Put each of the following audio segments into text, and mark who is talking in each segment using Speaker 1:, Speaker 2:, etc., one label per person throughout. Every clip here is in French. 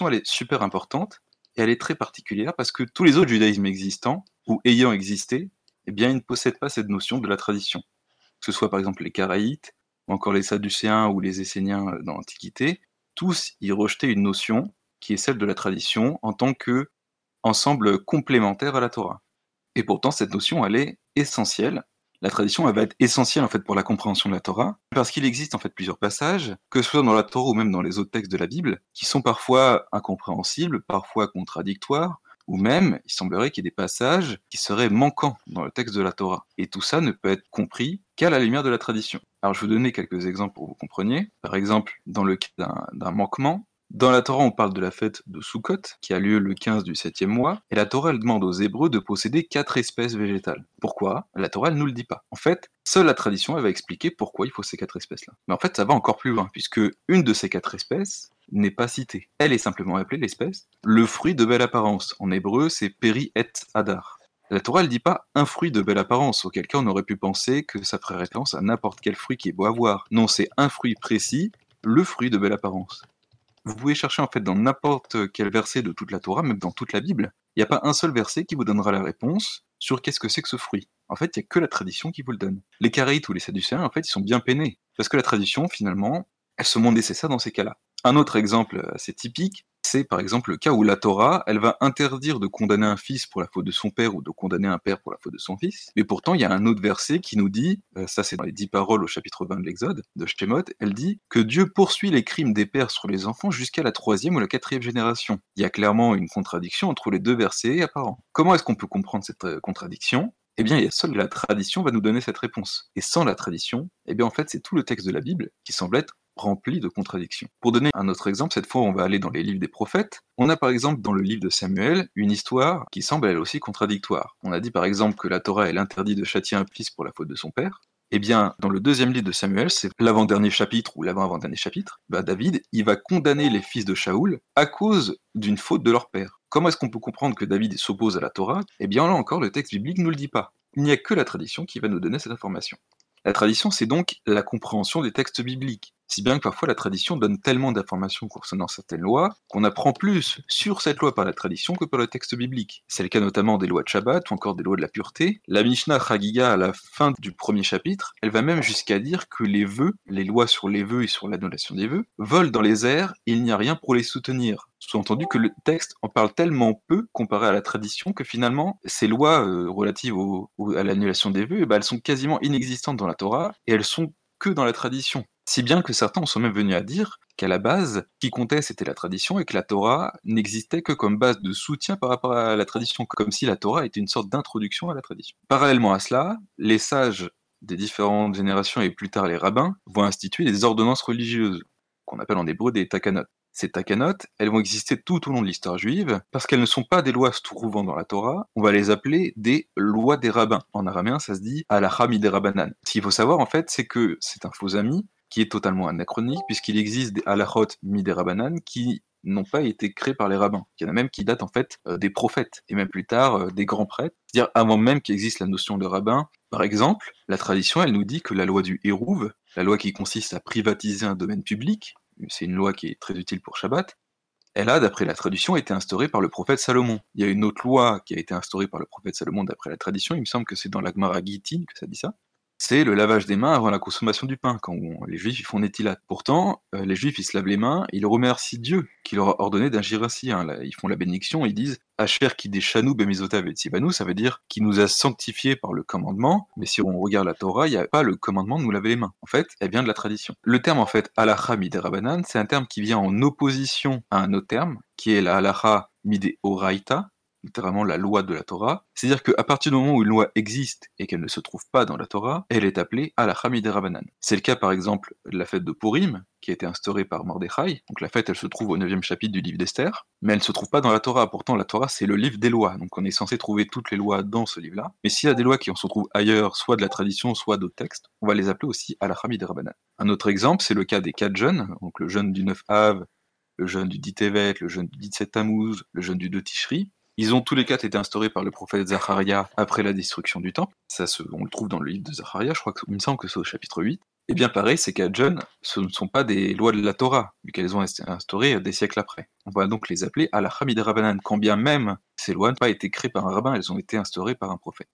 Speaker 1: elle est super importante et elle est très particulière parce que tous les autres judaïsmes existants ou ayant existé, eh ils ne possèdent pas cette notion de la tradition. Que ce soit par exemple les Caraïtes, ou encore les Sadducéens ou les Esséniens dans l'Antiquité, tous y rejetaient une notion qui est celle de la tradition en tant que ensemble complémentaire à la Torah. Et pourtant, cette notion, elle est essentielle. La tradition, va être essentielle en fait pour la compréhension de la Torah, parce qu'il existe en fait plusieurs passages, que ce soit dans la Torah ou même dans les autres textes de la Bible, qui sont parfois incompréhensibles, parfois contradictoires, ou même, il semblerait qu'il y ait des passages qui seraient manquants dans le texte de la Torah. Et tout ça ne peut être compris qu'à la lumière de la tradition. Alors je vais vous donner quelques exemples pour que vous compreniez. Par exemple, dans le cas d'un manquement, dans la Torah, on parle de la fête de Sukkot, qui a lieu le 15 du 7e mois, et la Torah, elle demande aux Hébreux de posséder quatre espèces végétales. Pourquoi? La Torah, elle nous le dit pas. En fait, seule la tradition, elle va expliquer pourquoi il faut ces quatre espèces-là. Mais en fait, ça va encore plus loin, puisque une de ces quatre espèces n'est pas citée. Elle est simplement appelée l'espèce le fruit de belle apparence. En hébreu, c'est peri et adar. La Torah ne dit pas un fruit de belle apparence, auquel cas on aurait pu penser que ça ferait référence à n'importe quel fruit qui est beau à voir. Non, c'est un fruit précis, le fruit de belle apparence. Vous pouvez chercher en fait dans n'importe quel verset de toute la Torah, même dans toute la Bible, il n'y a pas un seul verset qui vous donnera la réponse sur qu'est-ce que c'est que ce fruit. En fait, il n'y a que la tradition qui vous le donne. Les Caraïtes ou les Sadducéens, en fait, ils sont bien peinés. Parce que la tradition, finalement, elle se montre nécessaire dans ces cas-là. Un autre exemple assez typique, c'est par exemple le cas où la Torah, elle va interdire de condamner un fils pour la faute de son père ou de condamner un père pour la faute de son fils. Mais pourtant, il y a un autre verset qui nous dit, euh, ça c'est dans les dix paroles au chapitre 20 de l'Exode, de Shemot, elle dit que Dieu poursuit les crimes des pères sur les enfants jusqu'à la troisième ou la quatrième génération. Il y a clairement une contradiction entre les deux versets apparents. Comment est-ce qu'on peut comprendre cette euh, contradiction? Eh bien, seule la tradition va nous donner cette réponse. Et sans la tradition, eh bien, en fait, c'est tout le texte de la Bible qui semble être rempli de contradictions. Pour donner un autre exemple, cette fois on va aller dans les livres des prophètes. On a par exemple dans le livre de Samuel une histoire qui semble elle aussi contradictoire. On a dit par exemple que la Torah elle interdit de châtier un fils pour la faute de son père. Eh bien, dans le deuxième livre de Samuel, c'est l'avant-dernier chapitre ou l'avant-avant-dernier chapitre, bah David, il va condamner les fils de Shaoul à cause d'une faute de leur père. Comment est-ce qu'on peut comprendre que David s'oppose à la Torah? Eh bien, là encore, le texte biblique ne nous le dit pas. Il n'y a que la tradition qui va nous donner cette information. La tradition, c'est donc la compréhension des textes bibliques. Si bien que parfois la tradition donne tellement d'informations concernant certaines lois qu'on apprend plus sur cette loi par la tradition que par le texte biblique. C'est le cas notamment des lois de Shabbat ou encore des lois de la pureté. La Mishnah Chagiga à la fin du premier chapitre, elle va même jusqu'à dire que les vœux, les lois sur les vœux et sur l'annulation des vœux, volent dans les airs et il n'y a rien pour les soutenir. Sous-entendu que le texte en parle tellement peu comparé à la tradition que finalement, ces lois euh, relatives à l'annulation des vœux, eh ben, elles sont quasiment inexistantes dans la Torah et elles sont que dans la tradition. Si bien que certains sont même venus à dire qu'à la base, qui comptait c'était la tradition et que la Torah n'existait que comme base de soutien par rapport à la tradition, comme si la Torah était une sorte d'introduction à la tradition. Parallèlement à cela, les sages des différentes générations et plus tard les rabbins vont instituer des ordonnances religieuses, qu'on appelle en hébreu des takanot. Ces takanot, elles vont exister tout au long de l'histoire juive, parce qu'elles ne sont pas des lois se trouvant dans la Torah, on va les appeler des lois des rabbins. En araméen, ça se dit alachami des rabbanan. Ce qu'il faut savoir, en fait, c'est que c'est un faux ami qui est totalement anachronique, puisqu'il existe des halachot mi des rabbanan qui n'ont pas été créés par les rabbins. Il y en a même qui datent en fait euh, des prophètes, et même plus tard euh, des grands prêtres, c'est-à-dire avant même qu'il existe la notion de rabbin. Par exemple, la tradition, elle nous dit que la loi du Hérouv, la loi qui consiste à privatiser un domaine public, c'est une loi qui est très utile pour Shabbat, elle a, d'après la tradition, été instaurée par le prophète Salomon. Il y a une autre loi qui a été instaurée par le prophète Salomon d'après la tradition, il me semble que c'est dans la Gemara que ça dit ça, c'est le lavage des mains avant la consommation du pain, quand les juifs ils font nétilat. Pourtant, euh, les juifs ils se lavent les mains, ils remercient Dieu qui leur a ordonné d'agir ainsi. Hein. ils font la bénédiction, ils disent Asher qui chanou bemizotav et tsibanou, ça veut dire qu'il nous a sanctifiés par le commandement, mais si on regarde la Torah, il n'y a pas le commandement de nous laver les mains. En fait, elle vient de la tradition. Le terme en fait, alacha miderabanan, c'est un terme qui vient en opposition à un autre terme, qui est la halacha mide oraita, littéralement la loi de la Torah. C'est-à-dire qu'à partir du moment où une loi existe et qu'elle ne se trouve pas dans la Torah, elle est appelée à la Hamid Rabanan. C'est le cas par exemple de la fête de Purim, qui a été instaurée par Mordechai. Donc la fête, elle se trouve au 9e chapitre du livre d'Esther, mais elle ne se trouve pas dans la Torah. Pourtant, la Torah, c'est le livre des lois. Donc on est censé trouver toutes les lois dans ce livre-là. Mais s'il y a des lois qui en se trouvent ailleurs, soit de la tradition, soit d'autres textes, on va les appeler aussi à la Hamid Rabanan. Un autre exemple, c'est le cas des quatre jeûnes, donc le jeûne du 9 Av, le jeûne du 10 Tevet, le jeûne du 17 Tammuz, le jeûne du 2 Tishri. Ils ont tous les quatre été instaurés par le prophète Zacharia après la destruction du temple. Ça, on le trouve dans le livre de Zacharia, je crois qu'il me semble que c'est au chapitre 8. Et bien pareil, ces quatre jeunes, ce ne sont pas des lois de la Torah, vu qu'elles ont été instaurées des siècles après. On va donc les appeler al Hamid Rabbanan, quand bien même ces lois n'ont pas été créées par un rabbin, elles ont été instaurées par un prophète.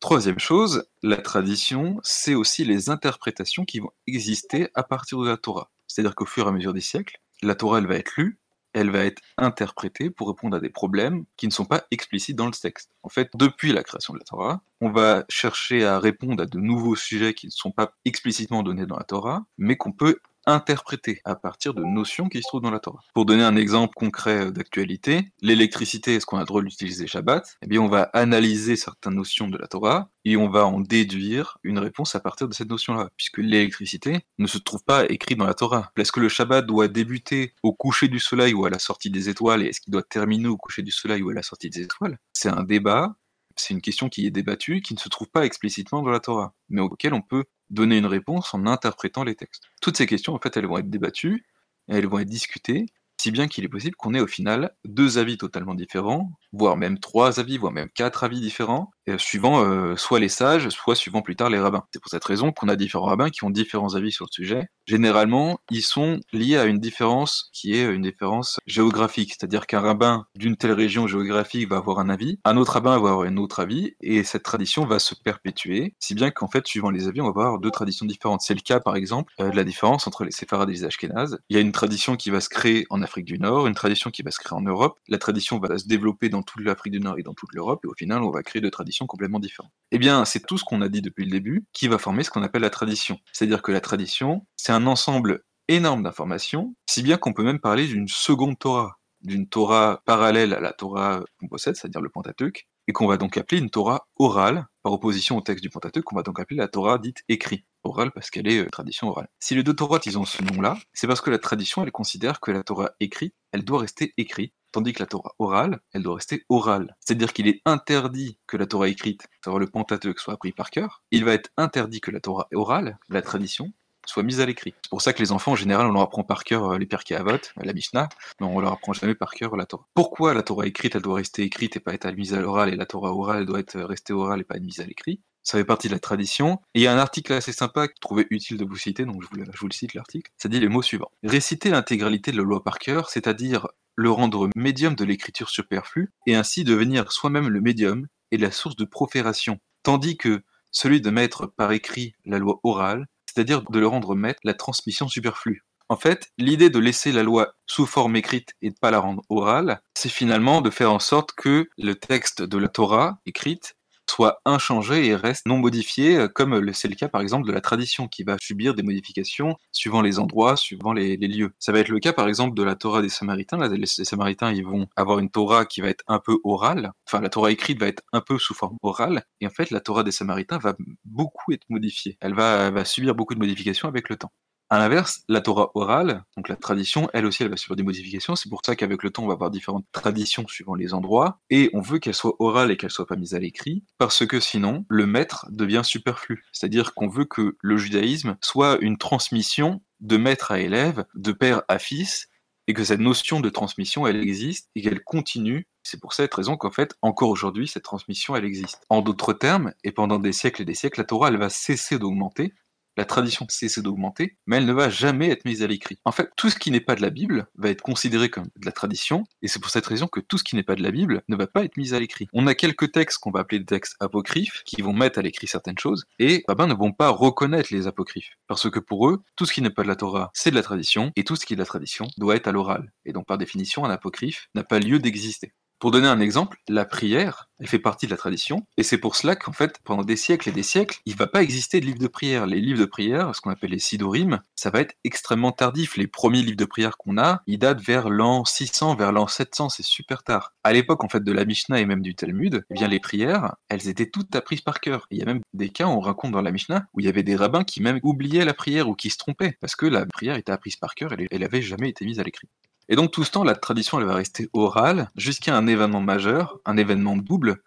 Speaker 1: Troisième chose, la tradition, c'est aussi les interprétations qui vont exister à partir de la Torah. C'est-à-dire qu'au fur et à mesure des siècles, la Torah, elle va être lue, elle va être interprétée pour répondre à des problèmes qui ne sont pas explicites dans le texte. En fait, depuis la création de la Torah, on va chercher à répondre à de nouveaux sujets qui ne sont pas explicitement donnés dans la Torah, mais qu'on peut interpréter à partir de notions qui se trouvent dans la Torah. Pour donner un exemple concret d'actualité, l'électricité, est-ce qu'on a le droit d'utiliser Shabbat? Eh bien, on va analyser certaines notions de la Torah et on va en déduire une réponse à partir de cette notion-là, puisque l'électricité ne se trouve pas écrite dans la Torah. Est-ce que le Shabbat doit débuter au coucher du soleil ou à la sortie des étoiles, et est-ce qu'il doit terminer au coucher du soleil ou à la sortie des étoiles? C'est un débat c'est une question qui est débattue, qui ne se trouve pas explicitement dans la Torah, mais auquel on peut donner une réponse en interprétant les textes. Toutes ces questions, en fait, elles vont être débattues, elles vont être discutées, si bien qu'il est possible qu'on ait au final deux avis totalement différents, voire même trois avis, voire même quatre avis différents, suivant euh, soit les sages, soit suivant plus tard les rabbins. C'est pour cette raison qu'on a différents rabbins qui ont différents avis sur le sujet. Généralement, ils sont liés à une différence qui est une différence géographique, c'est-à-dire qu'un rabbin d'une telle région géographique va avoir un avis, un autre rabbin va avoir un autre avis, et cette tradition va se perpétuer, si bien qu'en fait, suivant les avis, on va avoir deux traditions différentes. C'est le cas, par exemple, euh, de la différence entre les séfarades et les ashkénazes. Il y a une tradition qui va se créer en Afrique du Nord, une tradition qui va se créer en Europe. La tradition va se développer dans toute l'Afrique du Nord et dans toute l'Europe, et au final, on va créer deux traditions complètement différentes. Eh bien, c'est tout ce qu'on a dit depuis le début qui va former ce qu'on appelle la tradition. C'est-à-dire que la tradition, c'est un ensemble énorme d'informations, si bien qu'on peut même parler d'une seconde Torah, d'une Torah parallèle à la Torah qu'on possède, c'est-à-dire le Pentateuque, et qu'on va donc appeler une Torah orale, par opposition au texte du Pentateuque, qu'on va donc appeler la Torah dite écrite. Orale parce qu'elle est euh, tradition orale. Si les deux Torahs, ils ont ce nom-là, c'est parce que la tradition, elle considère que la Torah écrite, elle doit rester écrite, tandis que la Torah orale, elle doit rester orale. C'est-à-dire qu'il est interdit que la Torah écrite, savoir le Pentateuque, soit appris par cœur. Il va être interdit que la Torah orale, la tradition, soit mise à l'écrit. C'est pour ça que les enfants, en général, on leur apprend par cœur euh, les Pirkei Avot, la Mishnah, mais on leur apprend jamais par cœur la Torah. Pourquoi la Torah écrite, elle doit rester écrite et pas être mise à l'oral, et la Torah orale, elle doit être euh, restée orale et pas être mise à l'écrit? Ça fait partie de la tradition. Et il y a un article assez sympa que je trouvais utile de vous citer, donc je vous, le cite l'article. Ça dit les mots suivants. Réciter l'intégralité de la loi par cœur, c'est-à-dire le rendre médium de l'écriture superflue, et ainsi devenir soi-même le médium et la source de profération. Tandis que celui de mettre par écrit la loi orale, c'est-à-dire de le rendre maître la transmission superflue. En fait, l'idée de laisser la loi sous forme écrite et de pas la rendre orale, c'est finalement de faire en sorte que le texte de la Torah écrite soit inchangé et reste non modifié, euh, comme c'est le cas par exemple de la tradition qui va subir des modifications suivant les endroits, suivant les, lieux. Ça va être le cas par exemple de la Torah des Samaritains. les, Samaritains, ils vont avoir une Torah qui va être un peu orale, enfin la Torah écrite va être un peu sous forme orale, et en fait la Torah des Samaritains va beaucoup être modifiée. Elle va subir beaucoup de modifications avec le temps. À l'inverse, la Torah orale, donc la tradition, elle aussi, elle va subir des modifications. C'est pour ça qu'avec le temps, on va avoir différentes traditions suivant les endroits. Et on veut qu'elle soit orale et qu'elle soit pas mise à l'écrit, parce que sinon, le maître devient superflu. C'est-à-dire qu'on veut que le judaïsme soit une transmission de maître à élève, de père à fils, et que cette notion de transmission, elle existe et qu'elle continue. C'est pour cette raison qu'en fait, encore aujourd'hui, cette transmission, elle existe. En d'autres termes, et pendant des siècles et des siècles, la Torah, elle va cesser d'augmenter la tradition cesse d'augmenter, mais elle ne va jamais être mise à l'écrit. En fait, tout ce qui n'est pas de la Bible va être considéré comme de la tradition, et c'est pour cette raison que tout ce qui n'est pas de la Bible ne va pas être mis à l'écrit. On a quelques textes qu'on va appeler des textes apocryphes, qui vont mettre à l'écrit certaines choses, et les ne vont pas reconnaître les apocryphes, parce que pour eux, tout ce qui n'est pas de la Torah, c'est de la tradition, et tout ce qui est de la tradition doit être à l'oral. Et donc par définition, un apocryphe n'a pas lieu d'exister. Pour donner un exemple, la prière, elle fait partie de la tradition, et c'est pour cela qu'en fait, pendant des siècles et des siècles, il ne va pas exister de livres de prière. Les livres de prière, ce qu'on appelle les sidorim, ça va être extrêmement tardif. Les premiers livres de prière qu'on a, ils datent vers l'an 600, vers l'an 700, c'est super tard. À l'époque, en fait, de la Mishnah et même du Talmud, eh bien, les prières, elles étaient toutes apprises par cœur. Il y a même des cas, on raconte dans la Mishnah, où il y avait des rabbins qui même oubliaient la prière ou qui se trompaient, parce que la prière était apprise par cœur elle n'avait jamais été mise à l'écrit. Et donc tout ce temps, la tradition elle va rester orale jusqu'à un événement majeur, un événement double,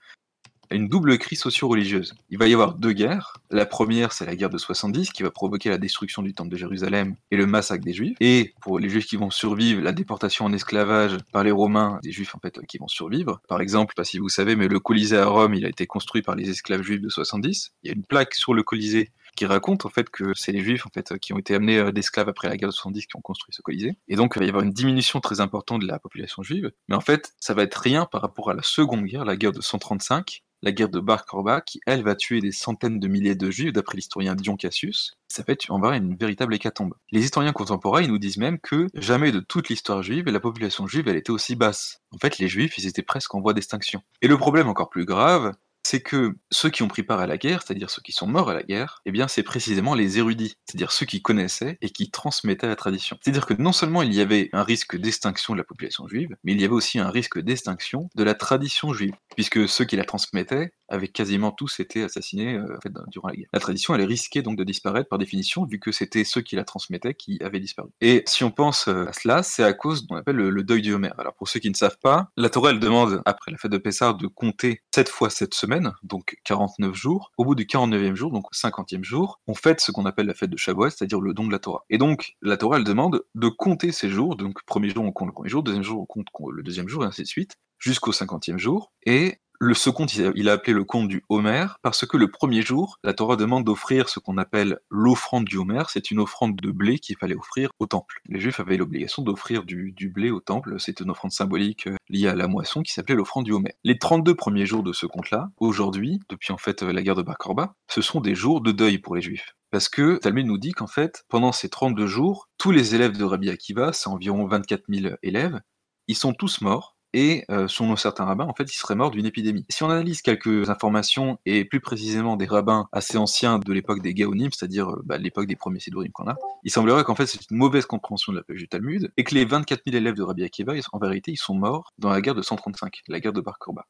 Speaker 1: une double crise socio-religieuse. Il va y avoir deux guerres. La première, c'est la guerre de 70 qui va provoquer la destruction du temple de Jérusalem et le massacre des Juifs. Et pour les Juifs qui vont survivre, la déportation en esclavage par les Romains, des Juifs en fait qui vont survivre. Par exemple, pas si vous savez, mais le Colisée à Rome, il a été construit par les esclaves juifs de 70. Il y a une plaque sur le Colisée qui raconte en fait que c'est les Juifs en fait qui ont été amenés euh, d'esclaves après la guerre de 70 qui ont construit ce Colisée. Et donc il va y avoir une diminution très importante de la population juive. Mais en fait, ça va être rien par rapport à la seconde guerre, la guerre de 135, la guerre de Bar Korba, qui elle va tuer des centaines de milliers de juifs, d'après l'historien Dion Cassius. Ça va être en vrai une véritable hécatombe. Les historiens contemporains ils nous disent même que jamais de toute l'histoire juive la population juive elle était aussi basse. En fait, les juifs ils étaient presque en voie d'extinction. Et le problème encore plus grave, c'est que ceux qui ont pris part à la guerre, c'est-à-dire ceux qui sont morts à la guerre, eh bien c'est précisément les érudits, c'est-à-dire ceux qui connaissaient et qui transmettaient la tradition. C'est-à-dire que non seulement il y avait un risque d'extinction de la population juive, mais il y avait aussi un risque d'extinction de la tradition juive, puisque ceux qui la transmettaient avaient quasiment tous été assassinés euh, durant la guerre. La tradition, elle est donc de disparaître par définition, vu que c'était ceux qui la transmettaient qui avaient disparu. Et si on pense euh, à cela, c'est à cause de qu'on appelle le, deuil du Homer. Alors pour ceux qui ne savent pas, la Torah, elle demande, après la fête de Pessah, de compter 7 fois cette semaine, donc 49 jours. Au bout du 49e jour, donc 50e jour, on fête ce qu'on appelle la fête de Shavuot, c'est-à-dire le don de la Torah. Et donc, la Torah, elle demande de compter ces jours, donc premier jour, on compte le premier jour, deuxième jour, on compte le deuxième jour, et ainsi de suite, jusqu'au 50e jour. Et le, compte, il a appelé le compte du Homer, parce que le premier jour, la Torah demande d'offrir ce qu'on appelle l'offrande du Homer. C'est une offrande de blé qu'il fallait offrir au temple. Les Juifs avaient l'obligation d'offrir du, blé au temple. C'est une offrande symbolique euh, liée à la moisson qui s'appelait l'offrande du Homer. Les 32 premiers jours de ce compte-là, aujourd'hui, depuis en fait la guerre de Bar Korba, ce sont des jours de deuil pour les Juifs. Parce que Talmud nous dit qu'en fait, pendant ces 32 jours, tous les élèves de Rabbi Akiva, c'est environ 24 000 élèves, ils sont tous morts et euh, selon certains rabbins, en fait, il serait mort d'une épidémie. Si on analyse quelques informations, et plus précisément des rabbins assez anciens de l'époque des Gaonim, c'est-à-dire euh, bah, l'époque des premiers Sidurim qu'on a, il semblerait qu'en fait c'est une mauvaise compréhension de la page du Talmud, et que les 24 000 élèves de Rabbi Akiva, en vérité, ils sont morts dans la guerre de 135, la guerre de Bar Korba.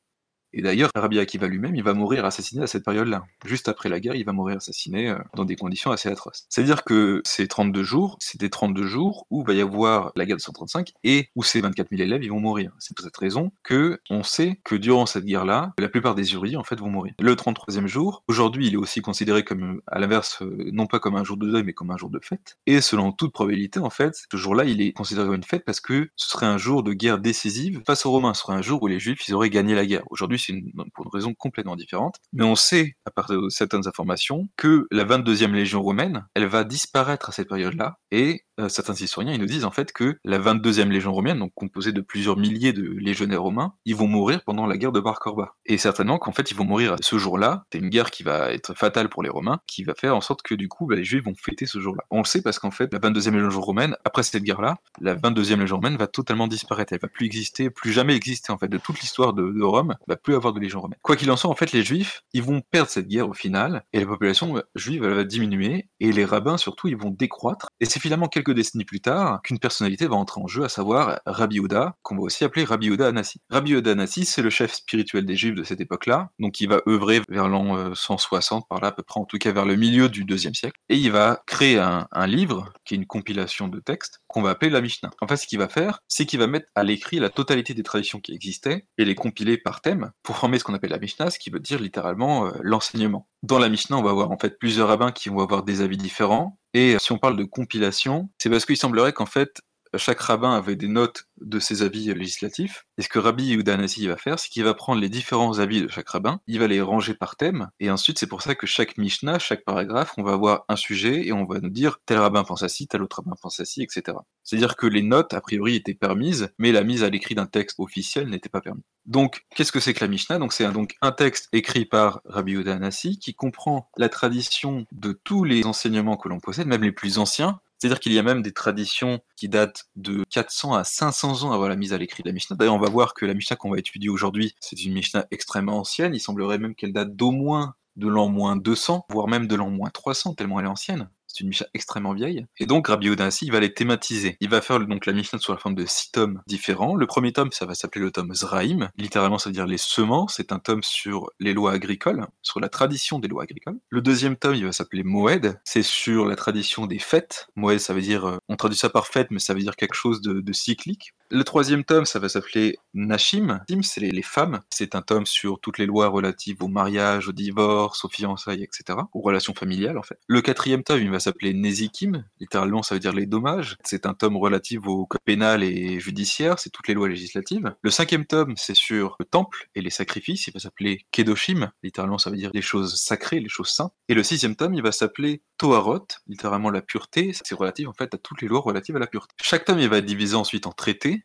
Speaker 1: Et d'ailleurs, Rabbi Akiva lui-même, il va mourir assassiné à cette période-là. Juste après la guerre, il va mourir assassiné euh, dans des conditions assez atroces. C'est-à-dire que ces 32 jours, c'était 32 jours où va y avoir la guerre de 135 et où ces 24 000 élèves, ils vont mourir. C'est pour cette raison que on sait que durant cette guerre-là, la plupart des jurys, en fait, vont mourir. Le 33e jour, aujourd'hui, il est aussi considéré comme, à l'inverse, euh, non pas comme un jour de deuil, mais comme un jour de fête. Et selon toute probabilité, en fait, ce jour-là, il est considéré comme une fête parce que ce serait un jour de guerre décisive face aux Romains. Ce serait un jour où les Juifs, ils auraient gagné la guerre. Aujourd'hui, c'est pour une raison complètement différente. Mais on sait, à partir de certaines informations, que la 22e Légion romaine, elle va disparaître à cette période-là, et euh, certains historiens ils nous disent en fait que la 22e Légion romaine, donc composée de plusieurs milliers de légionnaires romains, ils vont mourir pendant la guerre de Bar Corba. Et certainement qu'en fait ils vont mourir ce jour-là, c'est une guerre qui va être fatale pour les Romains, qui va faire en sorte que du coup bah, les Juifs vont fêter ce jour-là. On le sait parce qu'en fait la 22e Légion romaine, après cette guerre-là, la 22e Légion romaine va totalement disparaître, elle va plus exister, plus jamais exister en fait de toute l'histoire de, de Rome, va plus avoir de Légion romaine. Quoi qu'il en soit, en fait les Juifs, ils vont perdre cette guerre au final, et la population juive elle va diminuer, et les rabbins surtout ils vont décroître, et c'est finalement quelques décennies plus tard qu'une personnalité va entrer en jeu, à savoir Rabbi Ouda, qu'on va aussi appeler Rabbi Ouda Anassi. Rabbi Ouda Anassi, c'est le chef spirituel des Juifs de cette époque-là, donc il va œuvrer vers l'an 160, euh, par là à peu près, en tout cas vers le milieu du deuxième siècle, et il va créer un, un livre, qui est une compilation de textes, qu'on va appeler la Mishnah. En fait, ce qu'il va faire, c'est qu'il va mettre à l'écrit la totalité des traditions qui existaient, et les compiler par thème, pour former ce qu'on appelle la Mishnah, ce qui veut dire littéralement euh, l'enseignement. Dans la Mishnah, on va avoir en fait plusieurs rabbins qui vont avoir des avis différents, et euh, si on parle de compilation, c'est parce qu'il semblerait qu'en fait, chaque rabbin avait des notes de ses avis législatifs. Et ce que Rabbi Yehuda va faire, c'est qu'il va prendre les différents avis de chaque rabbin, il va les ranger par thème, et ensuite c'est pour ça que chaque Mishnah, chaque paragraphe, on va avoir un sujet et on va nous dire tel rabbin pense à ci, tel autre rabbin pense à ci, etc. C'est-à-dire que les notes, a priori, étaient permises, mais la mise à l'écrit d'un texte officiel n'était pas permise. Donc, qu'est-ce que c'est que la Mishnah? Donc, c'est un, un texte écrit par Rabbi Yehuda qui comprend la tradition de tous les enseignements que l'on possède, même les plus anciens, c'est-à-dire qu'il y a même des traditions qui datent de 400 à 500 ans avant la mise à l'écrit de la Mishnah. D'ailleurs, on va voir que la Mishnah qu'on va étudier aujourd'hui, c'est une Mishnah extrêmement ancienne. Il semblerait même qu'elle date d'au moins de l'an moins 200, voire même de l'an moins 300, tellement elle est ancienne c'est une Mishnah extrêmement vieille. Et donc Rabbi Odansi, il va les thématiser. Il va faire donc la Mishnah sous la forme de six tomes différents. Le premier tome, ça va s'appeler le tome Zraïm. Littéralement, ça veut dire les semences. C'est un tome sur les lois agricoles, sur la tradition des lois agricoles. Le deuxième tome, il va s'appeler Moed. C'est sur la tradition des fêtes. Moed, ça veut dire, euh, on traduit ça par fête, mais ça veut dire quelque chose de, cyclique. Le troisième tome, ça va s'appeler Nashim. Nashim, c'est les, femmes. C'est un tome sur toutes les lois relatives au mariage, au divorce, aux fiançailles, etc. Aux relations familiales, en fait. Le quatrième tome, il va s'appeler Nezikim. Littéralement, ça veut dire les dommages. C'est un tome relatif au code pénal et judiciaire. C'est toutes les lois législatives. Le cinquième tome, c'est sur le temple et les sacrifices. Il va s'appeler Kedoshim. Littéralement, ça veut dire les choses sacrées, les choses saintes. Et le sixième tome, il va s'appeler Toharot. Littéralement, la pureté. C'est relatif, en fait, à toutes les lois relatives à la pureté. Chaque tome, il va être divisé ensuite en traités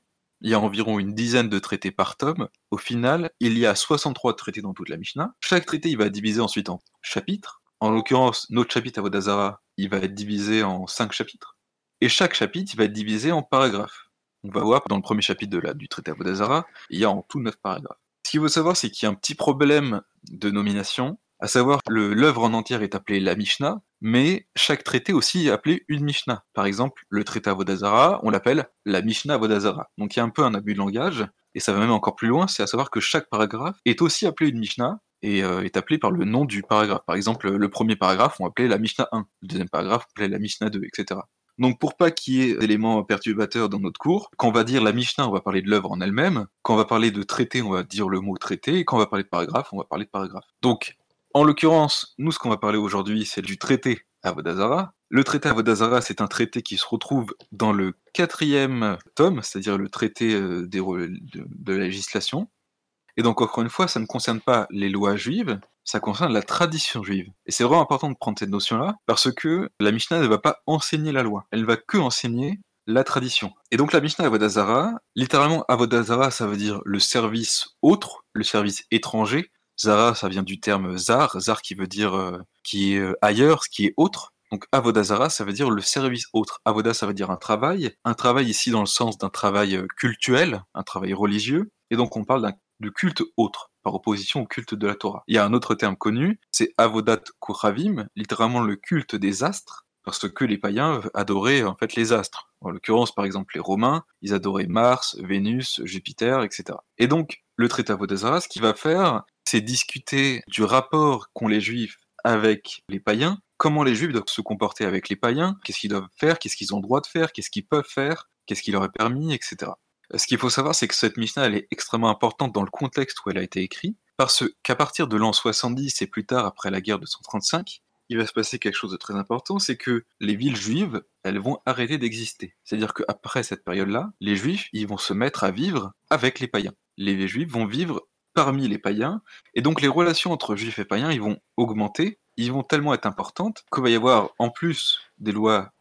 Speaker 1: il y a environ une dizaine de traités par tome. Au final, il y a 63 traités dans toute la Mishnah. Chaque traité, il va être divisé ensuite en chapitres. En l'occurrence, notre chapitre à Vodazara, il va être divisé en 5 chapitres. Et chaque chapitre, il va être divisé en paragraphes. On va voir dans le premier chapitre du traité à Vodazara, il y a en tout 9 paragraphes. Ce qu'il faut savoir, c'est qu'il y a un petit problème de nomination à savoir l'œuvre en entière est appelée la Mishnah, mais chaque traité aussi est appelé une Mishnah. Par exemple, le traité à Vodazara, on l'appelle la Mishnah Vodazara. Donc il y a un peu un abus de langage, et ça va même encore plus loin, c'est à savoir que chaque paragraphe est aussi appelé une Mishnah, et euh, est appelé par le nom du paragraphe. Par exemple, le premier paragraphe, on appelait la Mishnah 1, le deuxième paragraphe, on appelait la Mishnah 2, etc. Donc pour pas qu'il y ait d'éléments perturbateurs dans notre cours, quand on va dire la Mishnah, on va parler de l'œuvre en elle-même, quand on va parler de traité, on va dire le mot traité, et quand on va parler de paragraphe, on va parler de paragraphe. Donc en l'occurrence, nous, ce qu'on va parler aujourd'hui, c'est du traité Avodazara. Le traité Avodazara, c'est un traité qui se retrouve dans le quatrième tome, c'est-à-dire le traité euh, de, la législation. Et donc, encore une fois, ça ne concerne pas les lois juives, ça concerne la tradition juive. Et c'est vraiment important de prendre cette notion-là, parce que la Mishnah ne va pas enseigner la loi, elle va que enseigner la tradition. Et donc la Mishnah Avodazara, littéralement Avodazara, ça veut dire le service autre, le service étranger, Zara, ça vient du terme zar, zar qui veut dire euh, qui est euh, ailleurs, ce qui est autre. Donc avodazara, ça veut dire le service autre. Avoda, ça veut dire un travail. Un travail ici dans le sens d'un travail euh, cultuel, un travail religieux. Et donc on parle de culte autre, par opposition au culte de la Torah. Il y a un autre terme connu, c'est avodat kuravim, littéralement le culte des astres, parce que les païens adoraient en fait les astres. En l'occurrence, par exemple, les Romains, ils adoraient Mars, Vénus, Jupiter, etc. Et donc, le traité Avodazara, ce qu'il va faire, c'est discuter du rapport qu'ont les juifs avec les païens, comment les juifs doivent se comporter avec les païens, qu'est-ce qu'ils doivent faire, qu'est-ce qu'ils ont droit de faire, qu'est-ce qu'ils peuvent faire, qu'est-ce qui leur est permis, etc. Ce qu'il faut savoir, c'est que cette Mishnah, est extrêmement importante dans le contexte où elle a été écrite, parce qu'à partir de l'an 70 et plus tard, après la guerre de 135, il va se passer quelque chose de très important, c'est que les villes juives, elles vont arrêter d'exister. C'est-à-dire qu'après cette période-là, les juifs, ils vont se mettre à vivre avec les païens. Les juifs vont vivre parmi les païens, et donc les relations entre juifs et païens, ils vont augmenter, ils vont tellement être importantes qu'il va y avoir, en plus des lois,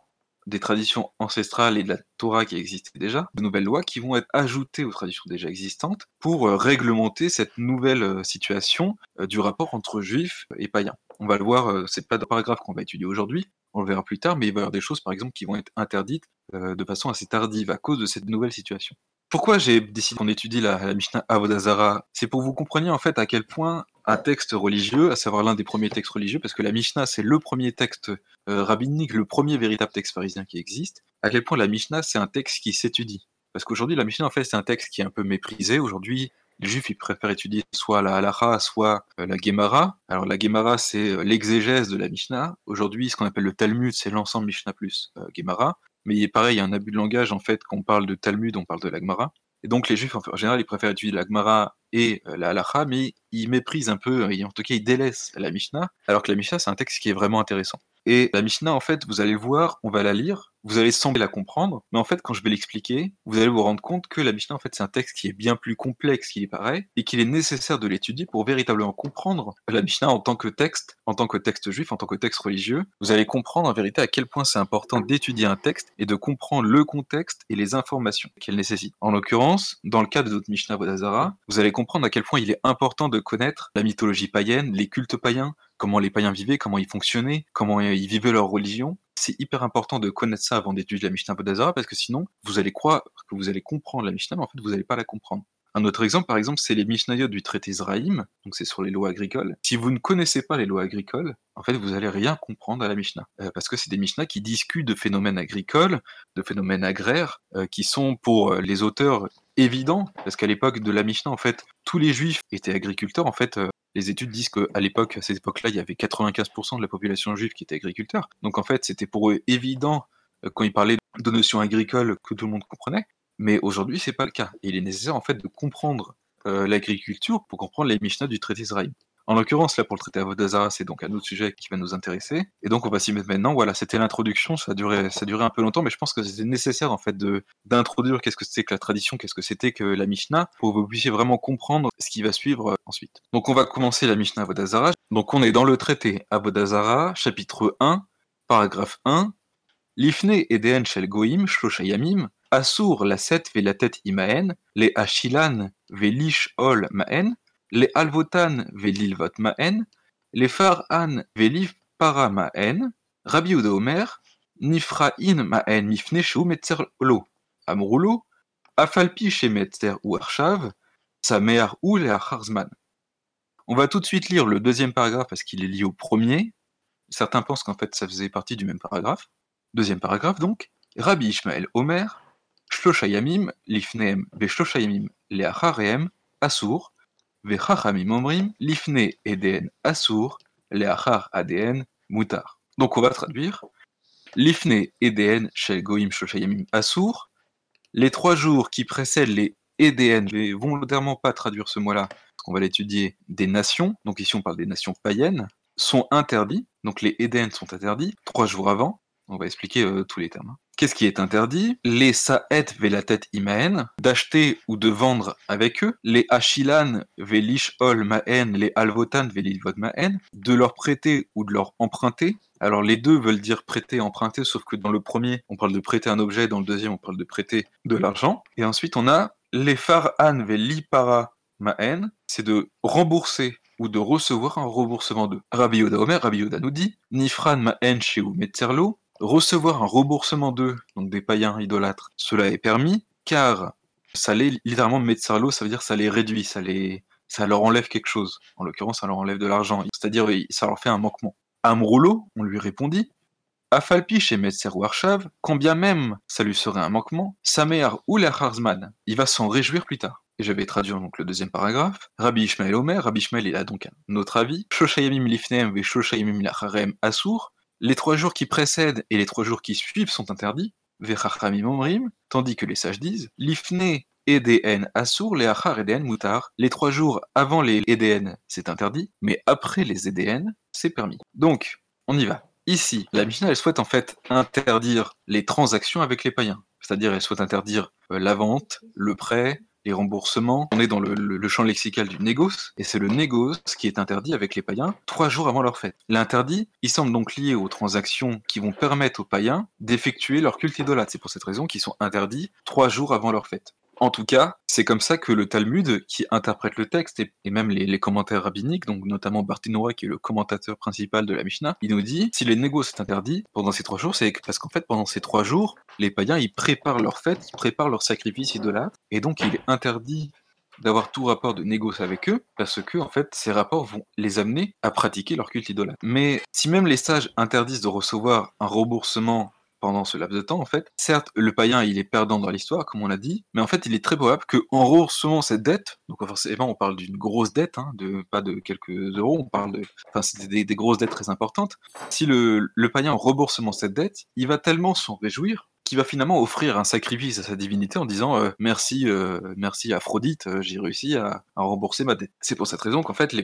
Speaker 1: des traditions ancestrales et de la Torah qui existaient déjà, de nouvelles lois qui vont être ajoutées aux traditions déjà existantes pour euh, réglementer cette nouvelle euh, situation euh, du rapport entre juifs et païens. On va le voir, c'est pas le paragraphe qu'on va étudier aujourd'hui, on le verra plus tard, mais il va y avoir des choses, par exemple, qui vont être interdites de façon assez tardive à cause de cette nouvelle situation. Pourquoi j'ai décidé qu'on étudie la, la Mishnah Avodazara? C'est pour que vous compreniez en fait à quel point un texte religieux, à savoir l'un des premiers textes religieux, parce que la Mishnah c'est le premier texte euh, rabbinique, le premier véritable texte pharisien qui existe, à quel point la Mishnah c'est un texte qui s'étudie. Parce qu'aujourd'hui la Mishnah en fait c'est un texte qui est un peu méprisé. Aujourd'hui les juifs ils préfèrent étudier soit la halacha, soit euh, la Gemara. Alors la Gemara c'est euh, l'exégèse de la Mishnah. Aujourd'hui ce qu'on appelle le Talmud c'est l'ensemble Mishnah plus Gemara. Mais il est pareil, il y a un abus de langage en fait, qu'on parle de Talmud, on parle de l'Agmara. Et donc les juifs en général, ils préfèrent étudier l'Agmara et euh, la halacha, mais ils méprisent un peu, en tout cas ils délaissent la Mishnah, alors que la Mishnah c'est un texte qui est vraiment intéressant. Et la Mishnah, en fait, vous allez le voir, on va la lire, vous allez sembler la comprendre, mais en fait, quand je vais l'expliquer, vous allez vous rendre compte que la Mishnah, en fait, c'est un texte qui est bien plus complexe qu'il y paraît, et qu'il est nécessaire de l'étudier pour véritablement comprendre la Mishnah en tant que texte, en tant que texte juif, en tant que texte religieux. Vous allez comprendre en vérité à quel point c'est important d'étudier un texte et de comprendre le contexte et les informations qu'elle nécessite. En l'occurrence, dans le cas de notre Mishnah Vodazara, vous allez comprendre à quel point il est important de connaître la mythologie païenne, les cultes païens, comment les païens vivaient, comment ils fonctionnaient, comment ils vivaient leur religion, c'est hyper important de connaître ça avant d'étudier la Mishnah Vodazara parce que sinon, vous allez croire que vous allez comprendre la Mishnah, mais en fait, vous n'allez pas la comprendre. Un autre exemple, par exemple, c'est les Mishnayot du traité Zraïm, donc c'est sur les lois agricoles. Si vous ne connaissez pas les lois agricoles, en fait, vous allez rien comprendre à la Mishnah. Euh, parce que c'est des Mishnah qui discutent de phénomènes agricoles, de phénomènes agraires, euh, qui sont pour euh, les auteurs évidents, parce qu'à l'époque de la Mishnah, en fait, tous les juifs étaient agriculteurs. En fait, les études disent qu'à l'époque, à cette époque-là, il y avait 95% de la population juive qui était agriculteur. Donc en fait, c'était pour eux évident, quand ils parlaient de notions agricoles, que tout le monde comprenait. Mais aujourd'hui, c'est pas le cas. il est nécessaire en fait de comprendre euh, l'agriculture pour comprendre les Mishnah du traité Zraïm. En l'occurrence, là, pour le traité Avodazara, c'est donc un autre sujet qui va nous intéresser. Et donc, on va s'y mettre maintenant. Voilà, c'était l'introduction. Ça a duré, ça a un peu longtemps, mais je pense que c'était nécessaire, en fait, d'introduire qu'est-ce que c'était que la tradition, qu'est-ce que c'était que la Mishnah, pour que vous puissiez vraiment comprendre ce qui va suivre euh, ensuite. Donc, on va commencer la Mishnah Avodazara. Donc, on est dans le traité Avodazara, chapitre 1, paragraphe 1. Lifne eden shel goim shloshayamim, asur la set ve la tête imaen, les ashilan ve lish ol maen, les alvotan velilvot ma'en, les far'an veliv para ma'en, Rabbi Omer, nifra'in ma'en mifneshu lo, amrulo, afalpi shemetzer ou arshav, samer ou le On va tout de suite lire le deuxième paragraphe parce qu'il est lié au premier. Certains pensent qu'en fait ça faisait partie du même paragraphe. Deuxième paragraphe donc. Rabbi Ishmael Omer, Shloshayamim, Lifneem, Asur, omrim lifne eden asur mutar. Donc on va traduire. Lifne eden shel goim shoshayamim asur. Les trois jours qui précèdent les EDN, je vais volontairement pas traduire ce mot-là, qu'on va l'étudier des nations, donc ici on parle des nations païennes, sont interdits, donc les EDN sont interdits, trois jours avant, on va expliquer euh, tous les termes. Qu'est-ce qui est interdit? Les Sa'et Velatet Imaen, d'acheter ou de vendre avec eux. Les Achilan Velish Ol Maen, les Alvotan Velilvod Maen, de leur prêter ou de leur emprunter. Alors les deux veulent dire prêter, emprunter, sauf que dans le premier, on parle de prêter un objet, dans le deuxième, on parle de prêter de l'argent. Et ensuite, on a les Far'an Velipara Maen, c'est de rembourser ou de recevoir un remboursement d'eux. Rabbi Yoda Omer, Rabbi Yoda nous dit Nifran Maen Sheu Metzerlo, Recevoir un remboursement d'eux, donc des païens idolâtres, cela est permis, car ça les, littéralement, Metzarlo, ça veut dire ça les réduit, ça, les, ça leur enlève quelque chose. En l'occurrence, ça leur enlève de l'argent, c'est-à-dire ça leur fait un manquement. Amroulo, on lui répondit, Afalpi chez Metzer Warshav, quand bien même ça lui serait un manquement, Samer ou Harzman, il va s'en réjouir plus tard. Et je vais traduire donc le deuxième paragraphe. Rabbi Ishmael Omer, Rabbi Ishmael il a donc un autre avis. Lifneem ve lacharem asur, les trois jours qui précèdent et les trois jours qui suivent sont interdits, tandis que les sages disent Lifne EDN Asur, les Achar EDN Mutar. Les trois jours avant les EDN, c'est interdit, mais après les EDN, c'est permis. Donc, on y va. Ici, la Mishnah, elle souhaite en fait interdire les transactions avec les païens. C'est-à-dire, elle souhaite interdire euh, la vente, le prêt, les remboursements. On est dans le, champ lexical du négoce, et c'est le négoce qui est interdit avec les païens trois jours avant leur fête. L'interdit, il semble donc lié aux transactions qui vont permettre aux païens d'effectuer leur culte idolâtre. C'est pour cette raison qu'ils sont interdits trois jours avant leur fête. En tout cas, c'est comme ça que le Talmud, qui interprète le texte, et, même les, commentaires rabbiniques, donc notamment Barthénois, qui est le commentateur principal de la Mishnah, il nous dit, si les négociations sont interdits pendant ces trois jours, c'est parce qu'en fait, pendant ces trois jours, les païens, ils préparent leur fête, ils préparent leur sacrifice idolâtre, et donc il est interdit d'avoir tout rapport de négoce avec eux, parce que en fait, ces rapports vont les amener à pratiquer leur culte idolâtre. Mais si même les sages interdisent de recevoir un remboursement pendant ce laps de temps, en fait. Certes, le païen, il est perdant dans l'histoire, comme on l'a dit, mais en fait, il est très probable qu'en remboursant cette dette, donc forcément, on parle d'une grosse dette, hein, pas de quelques euros, on parle de, enfin, c'est des, grosses dettes très importantes. Si le, le païen remboursement cette dette, il va tellement s'en réjouir qu'il va finalement offrir un sacrifice à sa divinité en disant euh, merci, euh, merci Aphrodite, euh, j'ai réussi à, rembourser ma dette. C'est pour cette raison qu'en fait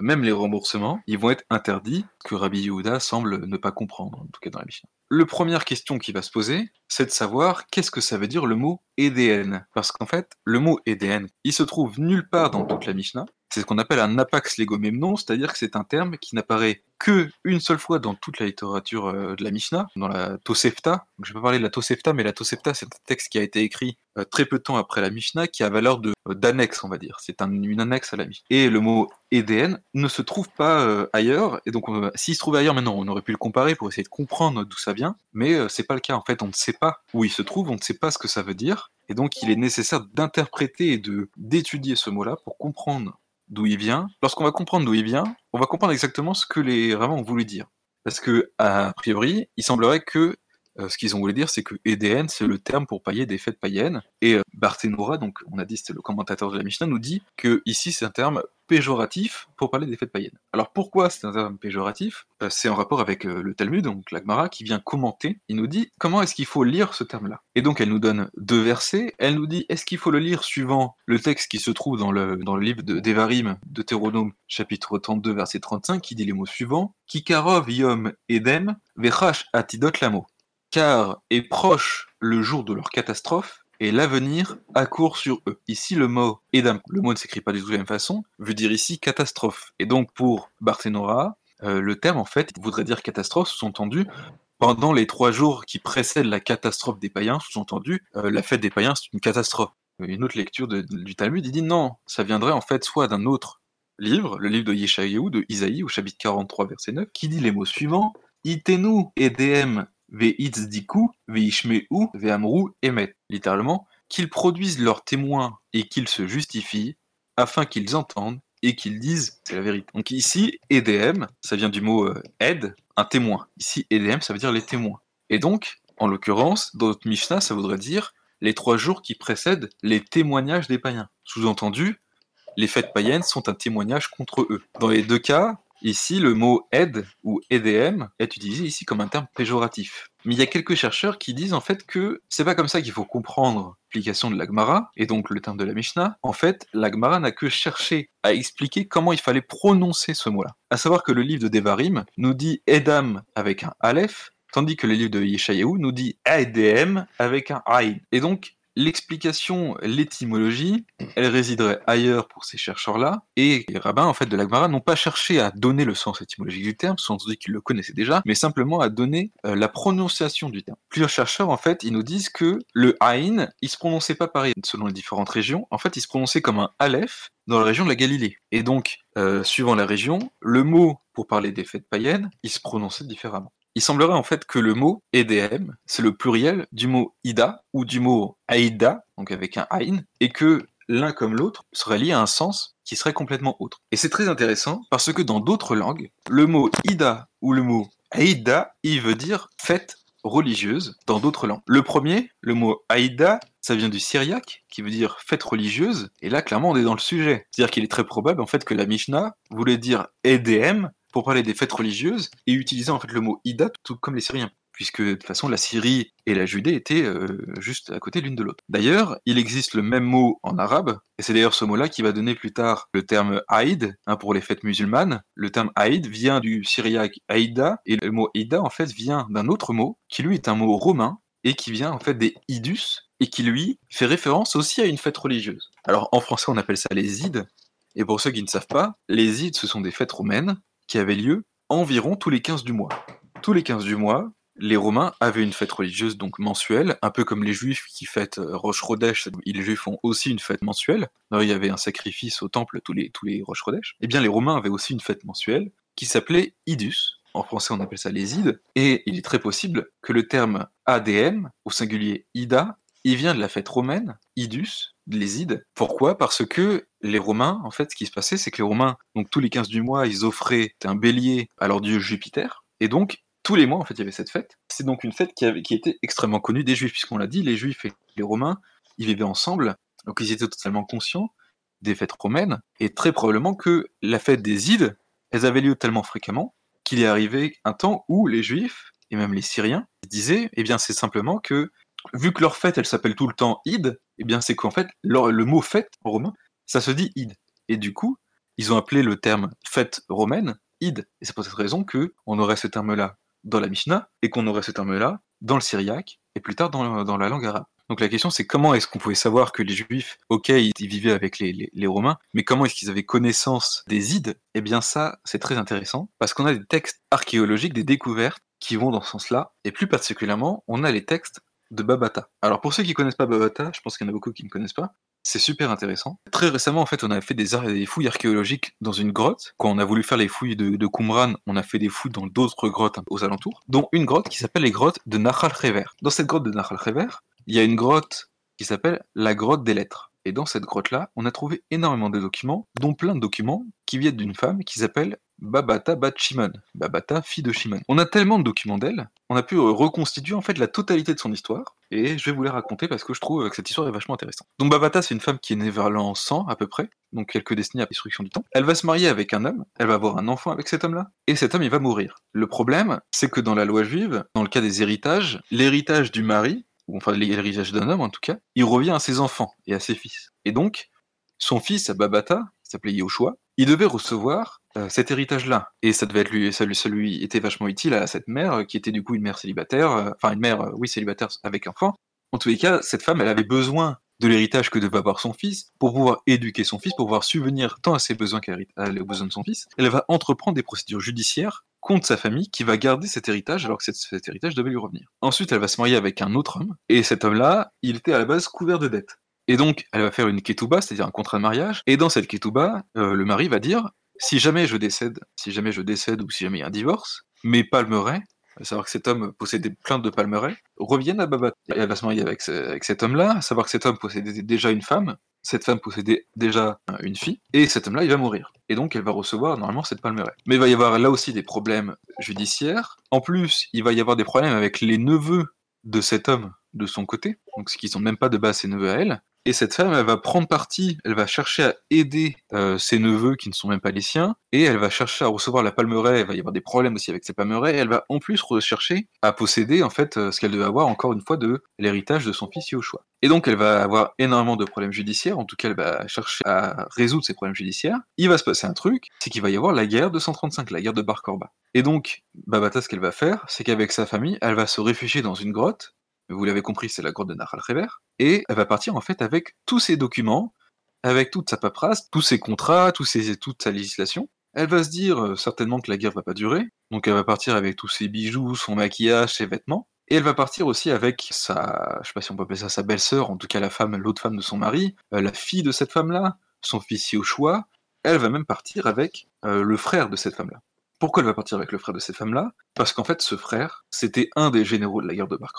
Speaker 1: même les remboursements, ils vont être interdits, que Rabbi Yehuda semble ne pas comprendre, en tout cas dans la Mishnah. Le première question qui va se poser, c'est de savoir qu'est-ce que ça veut dire le mot EDN. Parce qu'en fait, le mot EDN, il se trouve nulle part dans toute la Mishnah. C'est ce qu'on appelle un apax legomemnon, c'est-à-dire que c'est un terme qui n'apparaît que une seule fois dans toute la littérature euh, de la Mishnah, dans la Tosefta. je vais pas parler de la Tosefta, mais la Tosefta, c'est un texte qui a été écrit euh, très peu de temps après la Mishnah, qui a valeur de euh, d'annexe, on va dire. C'est une annexe à la Mishnah. Et le mot EDN ne se trouve pas ailleurs, et donc s'il se trouvait ailleurs maintenant, on aurait pu le comparer pour essayer de comprendre d'où ça vient, mais c'est pas le cas. En fait, on ne sait pas où il se trouve, on ne sait pas ce que ça veut dire, et donc il est nécessaire d'interpréter et d'étudier ce mot-là pour comprendre d'où il vient. Lorsqu'on va comprendre d'où il vient, on va comprendre exactement ce que les rabbins ont voulu dire. Parce que, a priori, il semblerait que euh, ce qu'ils ont voulu dire, c'est que Eden, c'est le terme pour pailler des fêtes païennes. Et euh, Barthénora, donc on a dit c'était le commentateur de la Mishnah, nous dit que ici c'est un terme péjoratif pour parler des fêtes païennes. Alors pourquoi c'est un terme péjoratif? Euh, C'est en rapport avec le Talmud, donc l'Agmara, qui vient commenter. Il nous dit comment est-ce qu'il faut lire ce terme-là? Et donc elle nous donne deux versets. Elle nous dit est-ce qu'il faut le lire suivant le texte qui se trouve dans le, dans le livre de Devarim, Deutéronome, chapitre 32, verset 35, qui dit les mots suivants Kikarov yom edem vechash atidot lamo car est proche le jour de leur catastrophe et l'avenir accourt sur eux. Ici, le mot Edam, le mot ne s'écrit pas du tout de la même façon, veut dire ici catastrophe. Et donc, pour Barthénora, euh, le terme, en fait, voudrait dire catastrophe, sous-entendu, pendant les trois jours qui précèdent la catastrophe des païens, sous-entendu, euh, la fête des païens, c'est une catastrophe. Une autre lecture du Talmud, il dit non, ça viendrait en fait soit d'un autre livre, le livre de Yeshayahu, de Isaïe, au chapitre 43, verset 9, qui dit les mots suivants Itenu edem Ve'itzdiku, ve'ishmeu, ve'amru, emet. Littéralement, qu'ils produisent leurs témoins et qu'ils se justifient, afin qu'ils entendent et qu'ils disent c'est la vérité. Donc ici, EDM, ça vient du mot euh, aide, un témoin. Ici, EDM, ça veut dire les témoins. Et donc, en l'occurrence, dans notre Mishnah, ça voudrait dire les trois jours qui précèdent les témoignages des païens. Sous-entendu, les fêtes païennes sont un témoignage contre eux. Dans les deux cas, Ici, le mot aide ou EDM est utilisé ici comme un terme péjoratif. Mais il y a quelques chercheurs qui disent en fait que c'est pas comme ça qu'il faut comprendre l'application de l'Agmara, et donc le terme de la Mishnah. En fait, l'Agmara n'a que cherché à expliquer comment il fallait prononcer ce mot-là. À savoir que le livre de Devarim nous dit Edam avec un Aleph, tandis que le livre de Yeshayahu nous dit EDM avec un Aïd. Et donc, L'explication, l'étymologie, elle résiderait ailleurs pour ces chercheurs-là, et les rabbins en fait de l'Agmara n'ont pas cherché à donner le sens étymologique du terme, sans doute qu'ils le connaissaient déjà, mais simplement à donner euh, la prononciation du terme. Plusieurs chercheurs en fait, ils nous disent que le Aïn, il se prononçait pas pareil selon les différentes régions. En fait, il se prononçait comme un Aleph dans la région de la Galilée. Et donc, euh, suivant la région, le mot pour parler des fêtes païennes, il se prononçait différemment. Il semblerait en fait que le mot EDM, c'est le pluriel du mot Ida ou du mot Aïda, donc avec un Aïn, et que l'un comme l'autre serait lié à un sens qui serait complètement autre. Et c'est très intéressant parce que dans d'autres langues, le mot Ida ou le mot Aïda, il veut dire fête religieuse dans d'autres langues. Le premier, le mot Aïda, ça vient du syriaque, qui veut dire fête religieuse, et là clairement on est dans le sujet. C'est-à-dire qu'il est très probable en fait que la Mishnah voulait dire EDM pour parler des fêtes religieuses et utiliser en fait le mot Ida tout comme les Syriens puisque de toute façon la Syrie et la Judée étaient euh, juste à côté l'une de l'autre. D'ailleurs, il existe le même mot en arabe, et c'est d'ailleurs ce mot-là qui va donner plus tard le terme Aïd hein, pour les fêtes musulmanes. Le terme Aïd vient du syriaque Aïda, et le mot Aïda en fait vient d'un autre mot, qui lui est un mot romain, et qui vient en fait des Idus, et qui lui fait référence aussi à une fête religieuse. Alors en français on appelle ça les Ides, et pour ceux qui ne savent pas, les Ides ce sont des fêtes romaines qui avait lieu environ tous les 15 du mois. Tous les 15 du mois, les Romains avaient une fête religieuse donc mensuelle, un peu comme les Juifs qui fêtent euh, Rosh Chodesh, les Juifs ont aussi une fête mensuelle. il y avait un sacrifice au temple tous les, tous les Rosh Chodesh. Eh bien, les Romains avaient aussi une fête mensuelle qui s'appelait Idus. En français, on appelle ça les Ides. Et il est très possible que le terme ADM, au singulier Ida, il vient de la fête romaine, Idus, les Ides. Pourquoi? Parce que les Romains, en fait, ce qui se passait, c'est que les Romains, donc tous les 15 du mois, ils offraient un bélier à leur dieu Jupiter. Et donc, tous les mois, en fait, il y avait cette fête. C'est donc une fête qui, était extrêmement connue des Juifs, puisqu'on l'a dit, les Juifs et les Romains, ils vivaient ensemble, donc ils étaient totalement conscients des fêtes romaines, et très probablement que la fête des Ides, elles avaient lieu tellement fréquemment qu'il est arrivé un temps où les Juifs, et même les Syriens, disaient, eh bien, c'est simplement que vu que leur fête, elle s'appelle tout le temps Id, eh bien c'est qu'en fait, le, mot fête en romain, ça se dit Id. Et du coup, ils ont appelé le terme fête romaine Id. Et c'est pour cette raison que on aurait ce terme-là dans la Mishnah et qu'on aurait ce terme-là dans le syriaque et plus tard dans, la langue arabe. Donc la question c'est comment est-ce qu'on pouvait savoir que les juifs, ok, ils, vivaient avec les, les, romains, mais comment est-ce qu'ils avaient connaissance des ides? Eh bien ça, c'est très intéressant, parce qu'on a des textes archéologiques, des découvertes qui vont dans ce sens-là, et plus particulièrement, on a les textes de Babata. Alors pour ceux qui connaissent pas Babata, je pense qu'il y en a beaucoup qui ne connaissent pas, c'est super intéressant. Très récemment, en fait, on a fait des, fouilles archéologiques dans une grotte. Quand on a voulu faire les fouilles de, Qumran, on a fait des fouilles dans d'autres grottes aux alentours, dont une grotte qui s'appelle les grottes de Nahal Rever. Dans cette grotte de Nahal Rever, il y a une grotte qui s'appelle la grotte des lettres. Et dans cette grotte-là, on a trouvé énormément de documents, dont plein de documents qui viennent d'une femme qui s'appelle Babata bat Shimon. Babata, fille de Shimon. On a tellement de documents d'elle, on a pu euh, reconstituer en fait la totalité de son histoire, et je vais vous les raconter parce que je trouve que cette histoire est vachement intéressante. Donc Babata, c'est une femme qui est née vers l'an 100 à peu près, donc quelques décennies à destruction du temps. Elle va se marier avec un homme, elle va avoir un enfant avec cet homme-là, et cet homme il va mourir. Le problème, c'est que dans la loi juive, dans le cas des héritages, l'héritage du mari, ou enfin l'héritage d'un homme en tout cas, il revient à ses enfants et à ses fils. Et donc, son fils, Babata, qui s'appelait Yoshua, il devait recevoir euh, cet héritage-là. Et ça devait lui, ça, lui était vachement utile à cette mère, euh, qui était du coup une mère célibataire, euh, enfin une mère, oui, célibataire avec enfant. En tous les cas, cette femme, elle avait besoin de l'héritage que devait avoir son fils pour pouvoir éduquer son fils, pour pouvoir subvenir tant à ses besoins qu'à aux besoins de son fils. Elle va entreprendre des procédures judiciaires contre sa famille qui va garder cet héritage alors que cet, héritage devait lui revenir. Ensuite, elle va se marier avec un autre homme, et cet homme-là, il était à la base couvert de dettes. Et donc, elle va faire une ketouba, c'est-à-dire un contrat de mariage, et dans cette ketouba, le mari va dire si jamais je décède, si jamais je décède ou si jamais il y a un divorce, mes palmerets, à savoir que cet homme possédait plein de palmerets, reviennent à Babat. Elle va se marier avec, cet homme-là, à savoir que cet homme possédait déjà une femme, cette femme possédait déjà une fille, et cet homme-là, il va mourir. Et donc, elle va recevoir normalement cette palmeraie. Mais il va y avoir là aussi des problèmes judiciaires. En plus, il va y avoir des problèmes avec les neveux de cet homme de son côté, donc ce qui sont même pas de base ses neveux à elle, et cette femme, elle va prendre parti, elle va chercher à aider euh, ses neveux qui ne sont même pas les siens, et elle va chercher à recevoir la palmeraie, il va y avoir des problèmes aussi avec ses palmeraies, elle va en plus rechercher à posséder en fait euh, ce qu'elle devait avoir encore une fois de l'héritage de son fils Yoshua. Et donc elle va avoir énormément de problèmes judiciaires, en tout cas elle va chercher à résoudre ces problèmes judiciaires. Il va se passer un truc, c'est qu'il va y avoir la guerre de 135, la guerre de Bar Korba. Et donc Babata, ce qu'elle va faire, c'est qu'avec sa famille, elle va se réfugier dans une grotte, vous l'avez compris, c'est la grotte de Nahal Rever, et elle va partir en fait avec tous ses documents, avec toute sa paperasse, tous ses contrats, tous ses, toute sa législation. Elle va se dire euh, certainement que la guerre va pas durer, donc elle va partir avec tous ses bijoux, son maquillage, ses vêtements, et elle va partir aussi avec sa, je sais pas si on peut appeler ça sa belle-sœur, en tout cas la femme, l'autre femme de son mari, euh, la fille de cette femme-là, son fils Yoshua. Elle va même partir avec euh, le frère de cette femme-là. Pourquoi elle va partir avec le frère de cette femme-là? Parce qu'en fait, ce frère, c'était un des généraux de la guerre de Bar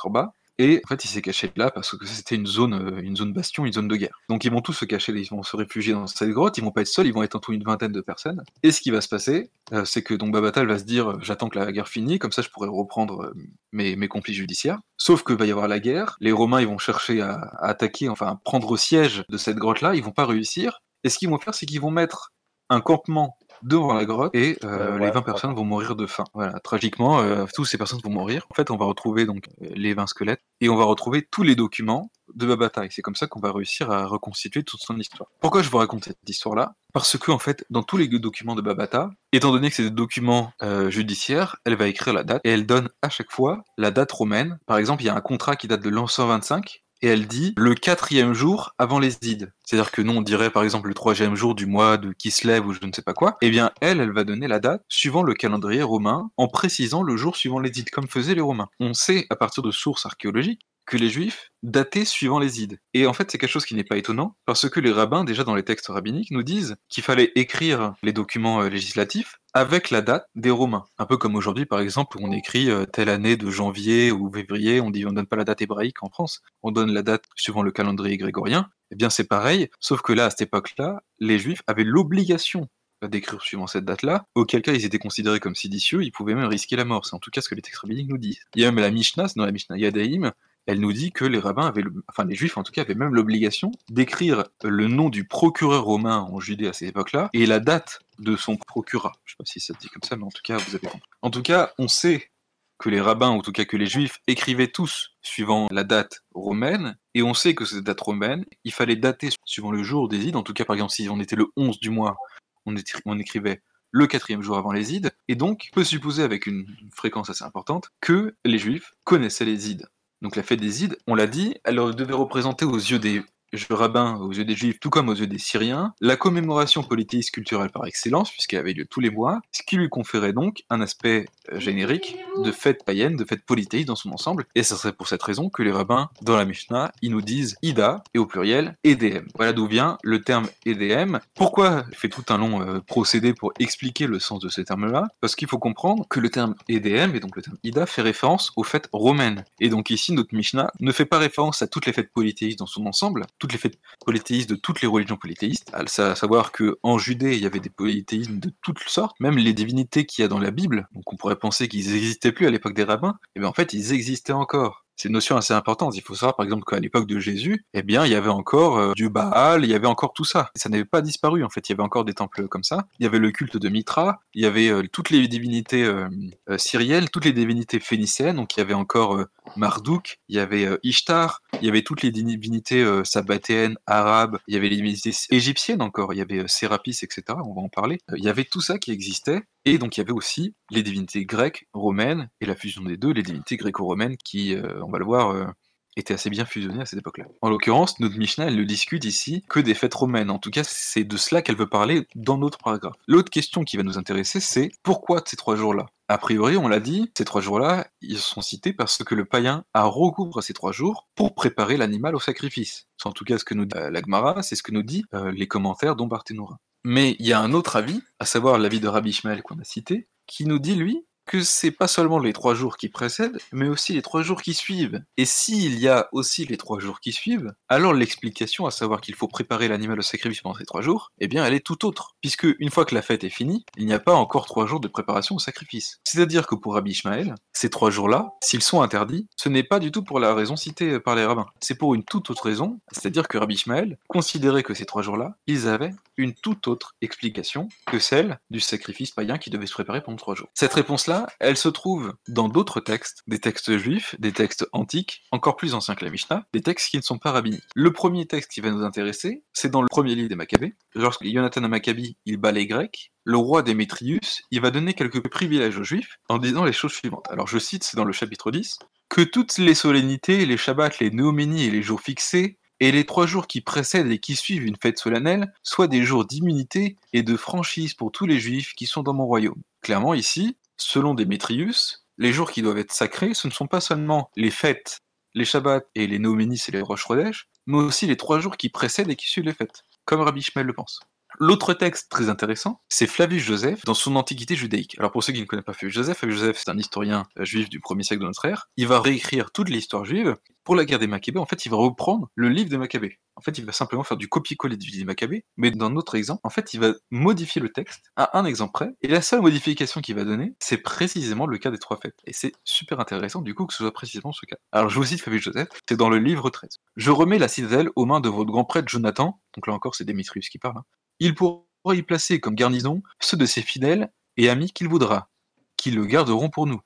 Speaker 1: et en fait, il s'est caché là parce que c'était une zone, euh, une zone bastion, une zone de guerre. Donc ils vont tous se cacher, ils vont se réfugier dans cette grotte, ils vont pas être seuls, ils vont être en tout une vingtaine de personnes. Et ce qui va se passer, euh, c'est que donc Babatal va se dire euh, j'attends que la guerre finisse, comme ça je pourrai reprendre mes, mes conflits judiciaires. Sauf que va y avoir la guerre, les Romains ils vont chercher à, à attaquer, enfin à prendre siège de cette grotte là, ils vont pas réussir. Et ce qu'ils vont faire, c'est qu'ils vont mettre un campement devant la grotte et euh, les 20 personnes vont mourir de faim. Voilà, tragiquement, euh, toutes ces personnes vont mourir. En fait, on va retrouver donc les 20 squelettes et on va retrouver tous les documents de Babata. Et c'est comme ça qu'on va réussir à reconstituer toute son histoire. Pourquoi je vous raconte cette histoire-là? Parce que en fait, dans tous les documents de Babata, étant donné que c'est des documents euh, judiciaires, elle va écrire la date et elle donne à chaque fois la date romaine. Par exemple, il y a un contrat qui date de l'an 125 et elle dit le quatrième jour avant les ides. C'est-à-dire que nous, on dirait par exemple le troisième jour du mois de Kislev ou je ne sais pas quoi. Eh bien, elle, elle va donner la date suivant le calendrier romain en précisant le jour suivant les comme faisaient les Romains. On sait, à partir de sources archéologiques, que les juifs dataient suivant les ides. Et en fait, c'est quelque chose qui n'est pas étonnant, parce que les rabbins, déjà dans les textes rabbiniques, nous disent qu'il fallait écrire les documents euh, législatifs avec la date des Romains. Un peu comme aujourd'hui, par exemple, où on écrit euh, telle année de janvier ou février, on dit on donne pas la date hébraïque en France, on donne la date suivant le calendrier grégorien. Eh bien, c'est pareil, sauf que là, à cette époque-là, les Juifs avaient l'obligation d'écrire suivant cette date-là, auquel cas ils étaient considérés comme séditieux, ils pouvaient même risquer la mort. C'est en tout cas ce que les textes rabbiniques nous disent. Il y a même la Mishnah, dans la Mishnah Yadaïm, elle nous dit que les rabbins avaient, enfin les juifs en tout cas, avaient même l'obligation d'écrire le nom du procureur romain en Judée à cette époque-là et la date de son procurat. Je sais pas si ça se dit comme ça, mais en tout cas, vous avez compris. En tout cas, on sait que les rabbins, ou en tout cas que les juifs, écrivaient tous suivant la date romaine, et on sait que cette date romaine, il fallait dater suivant le jour des ides. En tout cas, par exemple, si on était le 11 du mois, on, on écrivait le quatrième jour avant les ides, et donc peut supposer avec une fréquence assez importante que les juifs connaissaient les ides. Donc la fête des Ides, on l'a dit, elle devait représenter aux yeux des rabbins, aux yeux des juifs, tout comme aux yeux des syriens, la commémoration politique culturelle par excellence, puisqu'elle avait lieu tous les mois, ce qui lui conférait donc un aspect euh, générique de fêtes païennes, de fêtes polythéistes dans son ensemble. Et ce serait pour cette raison que les rabbins, dans la Mishnah, ils nous disent Ida, et au pluriel, EDM. Voilà d'où vient le terme EDM. Pourquoi je fais tout un long euh, procédé pour expliquer le sens de ce terme-là? Parce qu'il faut comprendre que le terme EDM, et donc le terme Ida, fait référence aux fêtes romaines. Et donc ici, notre Mishnah ne fait pas référence à toutes les fêtes polythéistes dans son ensemble, toutes les fêtes polythéistes de toutes les religions polythéistes, à savoir que en Judée, il y avait des polythéismes de toutes sortes, même les divinités qu'il y a dans la Bible, donc on pourrait penser qu'ils n'existaient plus à l'époque des rabbins, et bien en fait ils existaient encore c'est une notion assez importante. Il faut savoir, par exemple, qu'à l'époque de Jésus, eh bien, il y avait encore euh, du Baal, il y avait encore tout ça. ça n'avait pas disparu, en fait. Il y avait encore des temples comme ça. Il y avait le culte de Mitra, il y avait euh, toutes les divinités euh, syriennes, toutes les divinités phéniciennes. Donc, il y avait encore Marduk, il y avait Ishtar, il y avait toutes les divinités sabbatéennes, arabes, il y avait les divinités égyptiennes encore, il y avait Sérapis, etc. On va en parler. il y avait tout ça qui existait. Et donc il y avait aussi les divinités grecques, romaines, et la fusion des deux, les divinités gréco-romaines qui, euh, on va le voir, euh, étaient assez bien fusionnées à cette époque-là. En l'occurrence, notre Mishnah, elle ne discute ici que des fêtes romaines. En tout cas, c'est de cela qu'elle veut parler dans notre paragraphe. L'autre question qui va nous intéresser, c'est pourquoi ces trois jours-là? A priori, on l'a dit, ces trois jours-là, ils sont cités parce que le païen a recours à ces trois jours pour préparer l'animal au sacrifice. C'est en tout cas ce que nous dit euh, l'Agmara, c'est ce que nous dit les commentaires d'Ombartenoura. Mais il y a un autre avis, à savoir l'avis de Rabbi Ishmael qu'on a cité, qui nous dit, lui, que c'est pas seulement les trois jours qui précèdent, mais aussi les trois jours qui suivent. Et s'il y a aussi les trois jours qui suivent, alors l'explication, à savoir qu'il faut préparer l'animal au sacrifice pendant ces trois jours, eh bien elle est tout autre. Puisque une fois que la fête est finie, il n'y a pas encore trois jours de préparation au sacrifice. C'est-à-dire que pour Rabbi Ishmael, ces trois jours-là, s'ils sont interdits, ce n'est pas du tout pour la raison citée par les rabbins. C'est pour une toute autre raison, c'est-à-dire que Rabbi Ishmael considérait que ces trois jours-là, ils avaient une toute autre explication que celle du sacrifice païen qui devait se préparer pendant trois jours. Cette réponse-là, elle se trouve dans d'autres textes, des textes juifs, des textes antiques, encore plus anciens que la Mishnah, des textes qui ne sont pas rabbiniques. Le premier texte qui va nous intéresser, c'est dans le premier livre des Maccabées. Lorsque Jonathan Maccabi, il bat les Grecs, le roi Démétrius, il va donner quelques privilèges aux Juifs en disant les choses suivantes. Alors je cite, c'est dans le chapitre 10, que toutes les solennités, les Shabbats, les Néoménies et les jours fixés, et les trois jours qui précèdent et qui suivent une fête solennelle soient des jours d'immunité et de franchise pour tous les Juifs qui sont dans mon royaume. Clairement ici, Selon Démétrius, les jours qui doivent être sacrés, ce ne sont pas seulement les fêtes, les Shabbats et les Noménis et les Rosh Chodesh, mais aussi les trois jours qui précèdent et qui suivent les fêtes, comme Rabbi Shmuel le pense. L'autre texte très intéressant, c'est Flavius Joseph dans son Antiquité judaïque. Alors pour ceux qui ne connaissent pas Flavius Joseph, Flavius Joseph c'est un historien euh, juif du 1er siècle de notre ère. Il va réécrire toute l'histoire juive. Pour la guerre des Maccabées, en fait, il va reprendre le livre des Maccabées. En fait, il va simplement faire du copier-coller du livre des Maccabées, mais dans notre exemple, en fait, il va modifier le texte à un exemple près, et la seule modification qu'il va donner, c'est précisément le cas des trois fêtes. Et c'est super intéressant du coup que ce soit précisément ce cas. Alors je vous cite Flavius Joseph, c'est dans le livre 13. Je remets la citadelle aux mains de votre grand prêtre Jonathan, donc là encore c'est Démétrius qui parle, hein. Il pourra y placer comme garnison ceux de ses fidèles et amis qu'il voudra, qui le garderont pour nous.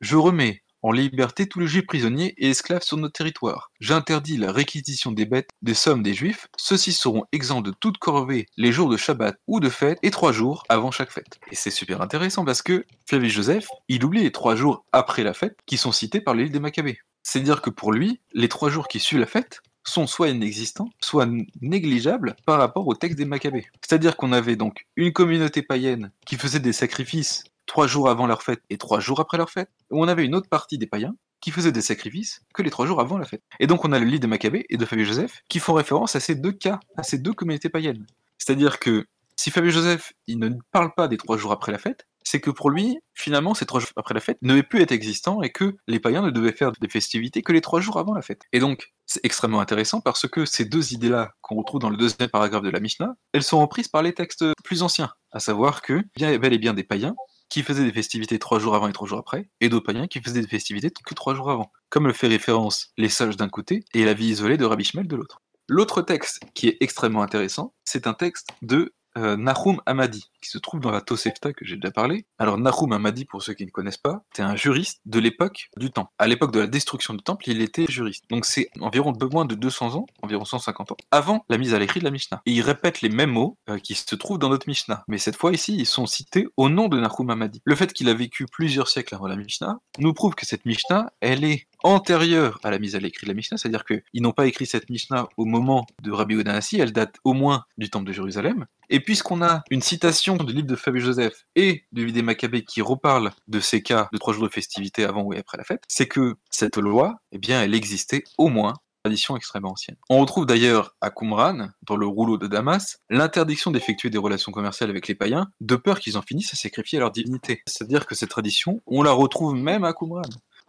Speaker 1: Je remets en liberté tous les juifs prisonniers et esclaves sur notre territoire. J'interdis la réquisition des bêtes, des sommes des juifs. Ceux-ci seront exempts de toute corvée les jours de Shabbat ou de fête et trois jours avant chaque fête. Et c'est super intéressant parce que Flavius Joseph, il oublie les trois jours après la fête qui sont cités par l'île des Maccabées. C'est-à-dire que pour lui, les trois jours qui suivent la fête, sont soit inexistants, soit négligeables par rapport au texte des Maccabées. C'est-à-dire qu'on avait donc une communauté païenne qui faisait des sacrifices trois jours avant leur fête et trois jours après leur fête, où on avait une autre partie des païens qui faisaient des sacrifices que les trois jours avant la fête. Et donc on a le lit des Maccabées et de Fabien Joseph qui font référence à ces deux cas, à ces deux communautés païennes. C'est-à-dire que si Fabien Joseph il ne parle pas des trois jours après la fête, c'est que pour lui, finalement, ces trois jours après la fête ne devaient plus être existants et que les païens ne devaient faire des festivités que les trois jours avant la fête. Et donc, c'est extrêmement intéressant parce que ces deux idées-là qu'on retrouve dans le deuxième paragraphe de la Mishnah, elles sont reprises par les textes plus anciens, à savoir que y avait bel et bien des païens qui faisaient des festivités trois jours avant et trois jours après, et d'autres païens qui faisaient des festivités que trois jours avant, comme le fait référence les sages d'un côté et la vie isolée de Rabbi Shmuel de l'autre. L'autre texte qui est extrêmement intéressant, c'est un texte de euh, Nahum Hamadi, qui se trouve dans la Tosefta que j'ai déjà parlé. Alors Nahum Hamadi, pour ceux qui ne connaissent pas, c'est un juriste de l'époque du Temple. À l'époque de la destruction du Temple, il était juriste. Donc c'est environ moins de 200 ans, environ 150 ans, avant la mise à l'écrit de la Mishnah. Et il répète les mêmes mots euh, qui se trouvent dans notre Mishnah. Mais cette fois ici, ils sont cités au nom de Nahum Hamadi. Le fait qu'il a vécu plusieurs siècles avant la Mishnah nous prouve que cette Mishnah, elle est antérieure à la mise à l'écrit de la Mishnah, c'est-à-dire qu'ils n'ont pas écrit cette Mishnah au moment de Rabbi Odanassi, elle date au moins du temple de Jérusalem. Et puisqu'on a une citation du livre de Fabien Joseph et du Vidé Maccabée qui reparle de ces cas de trois jours de festivité avant ou après la fête, c'est que cette loi, eh bien, elle existait au moins tradition extrêmement ancienne. On retrouve d'ailleurs à Qumran, dans le rouleau de Damas, l'interdiction d'effectuer des relations commerciales avec les païens, de peur qu'ils en finissent à sacrifier leur divinité. C'est-à-dire que cette tradition, on la retrouve même à Qumran.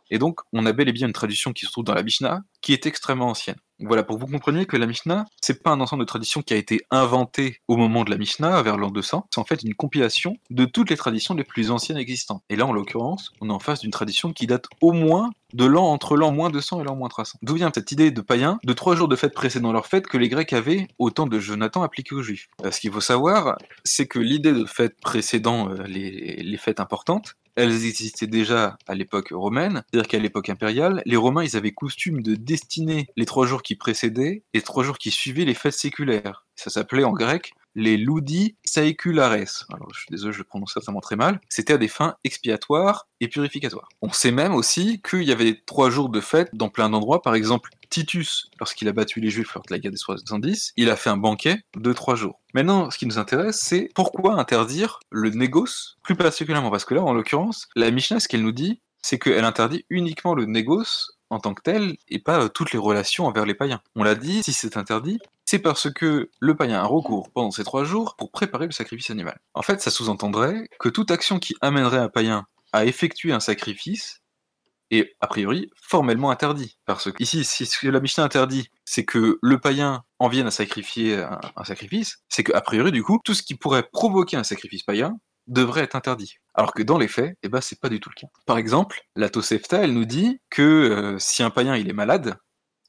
Speaker 1: Et donc, on a bel et bien une tradition qui se trouve dans la Mishnah, qui est extrêmement ancienne. Voilà, pour que vous compreniez que la Mishnah, c'est pas un ensemble de traditions qui a été inventé au moment de la Mishnah, vers l'an 200, c'est en fait une compilation de toutes les traditions les plus anciennes existantes. Et là, en l'occurrence, on est en face d'une tradition qui date au moins de l'an entre l'an moins 200 et l'an moins 300. D'où vient cette idée de païens de trois jours de fête précédant leur fête que les Grecs avaient au temps de Jonathan appliqué aux Juifs euh, Ce qu'il faut savoir, c'est que l'idée de fête précédant euh, les, les fêtes importantes, elles existaient déjà à l'époque romaine, c'est-à-dire qu'à l'époque impériale, les Romains ils avaient coutume de destiner les trois jours qui précédaient et les trois jours qui suivaient les fêtes séculaires. Ça s'appelait en grec les ludi saeculares. Alors, je suis désolé, je le prononce certainement très mal. C'était à des fins expiatoires et purificatoires. On sait même aussi qu'il y avait trois jours de fête dans plein d'endroits. Par exemple, Titus, lorsqu'il a battu les Juifs lors de la guerre des 70, il a fait un banquet de trois jours. Maintenant, ce qui nous intéresse, c'est pourquoi interdire le négoce, plus particulièrement? Parce que là, en l'occurrence, la Mishnah, ce qu'elle nous dit, c'est qu'elle interdit uniquement le négoce en tant que tel et pas euh, toutes les relations envers les païens. On l'a dit, si c'est interdit, c'est parce que le païen a recours pendant ces trois jours pour préparer le sacrifice animal. En fait, ça sous-entendrait que toute action qui amènerait un païen à effectuer un sacrifice est a priori formellement interdit. Parce que ici, si ce que la Mishnah interdit, c'est que le païen en vienne à sacrifier un, sacrifice, c'est qu'a priori, du coup, tout ce qui pourrait provoquer un sacrifice païen devrait être interdit. Alors que dans les faits, eh ben, c'est pas du tout le cas. Par exemple, la Tosefta, elle nous dit que euh, si un païen il est malade,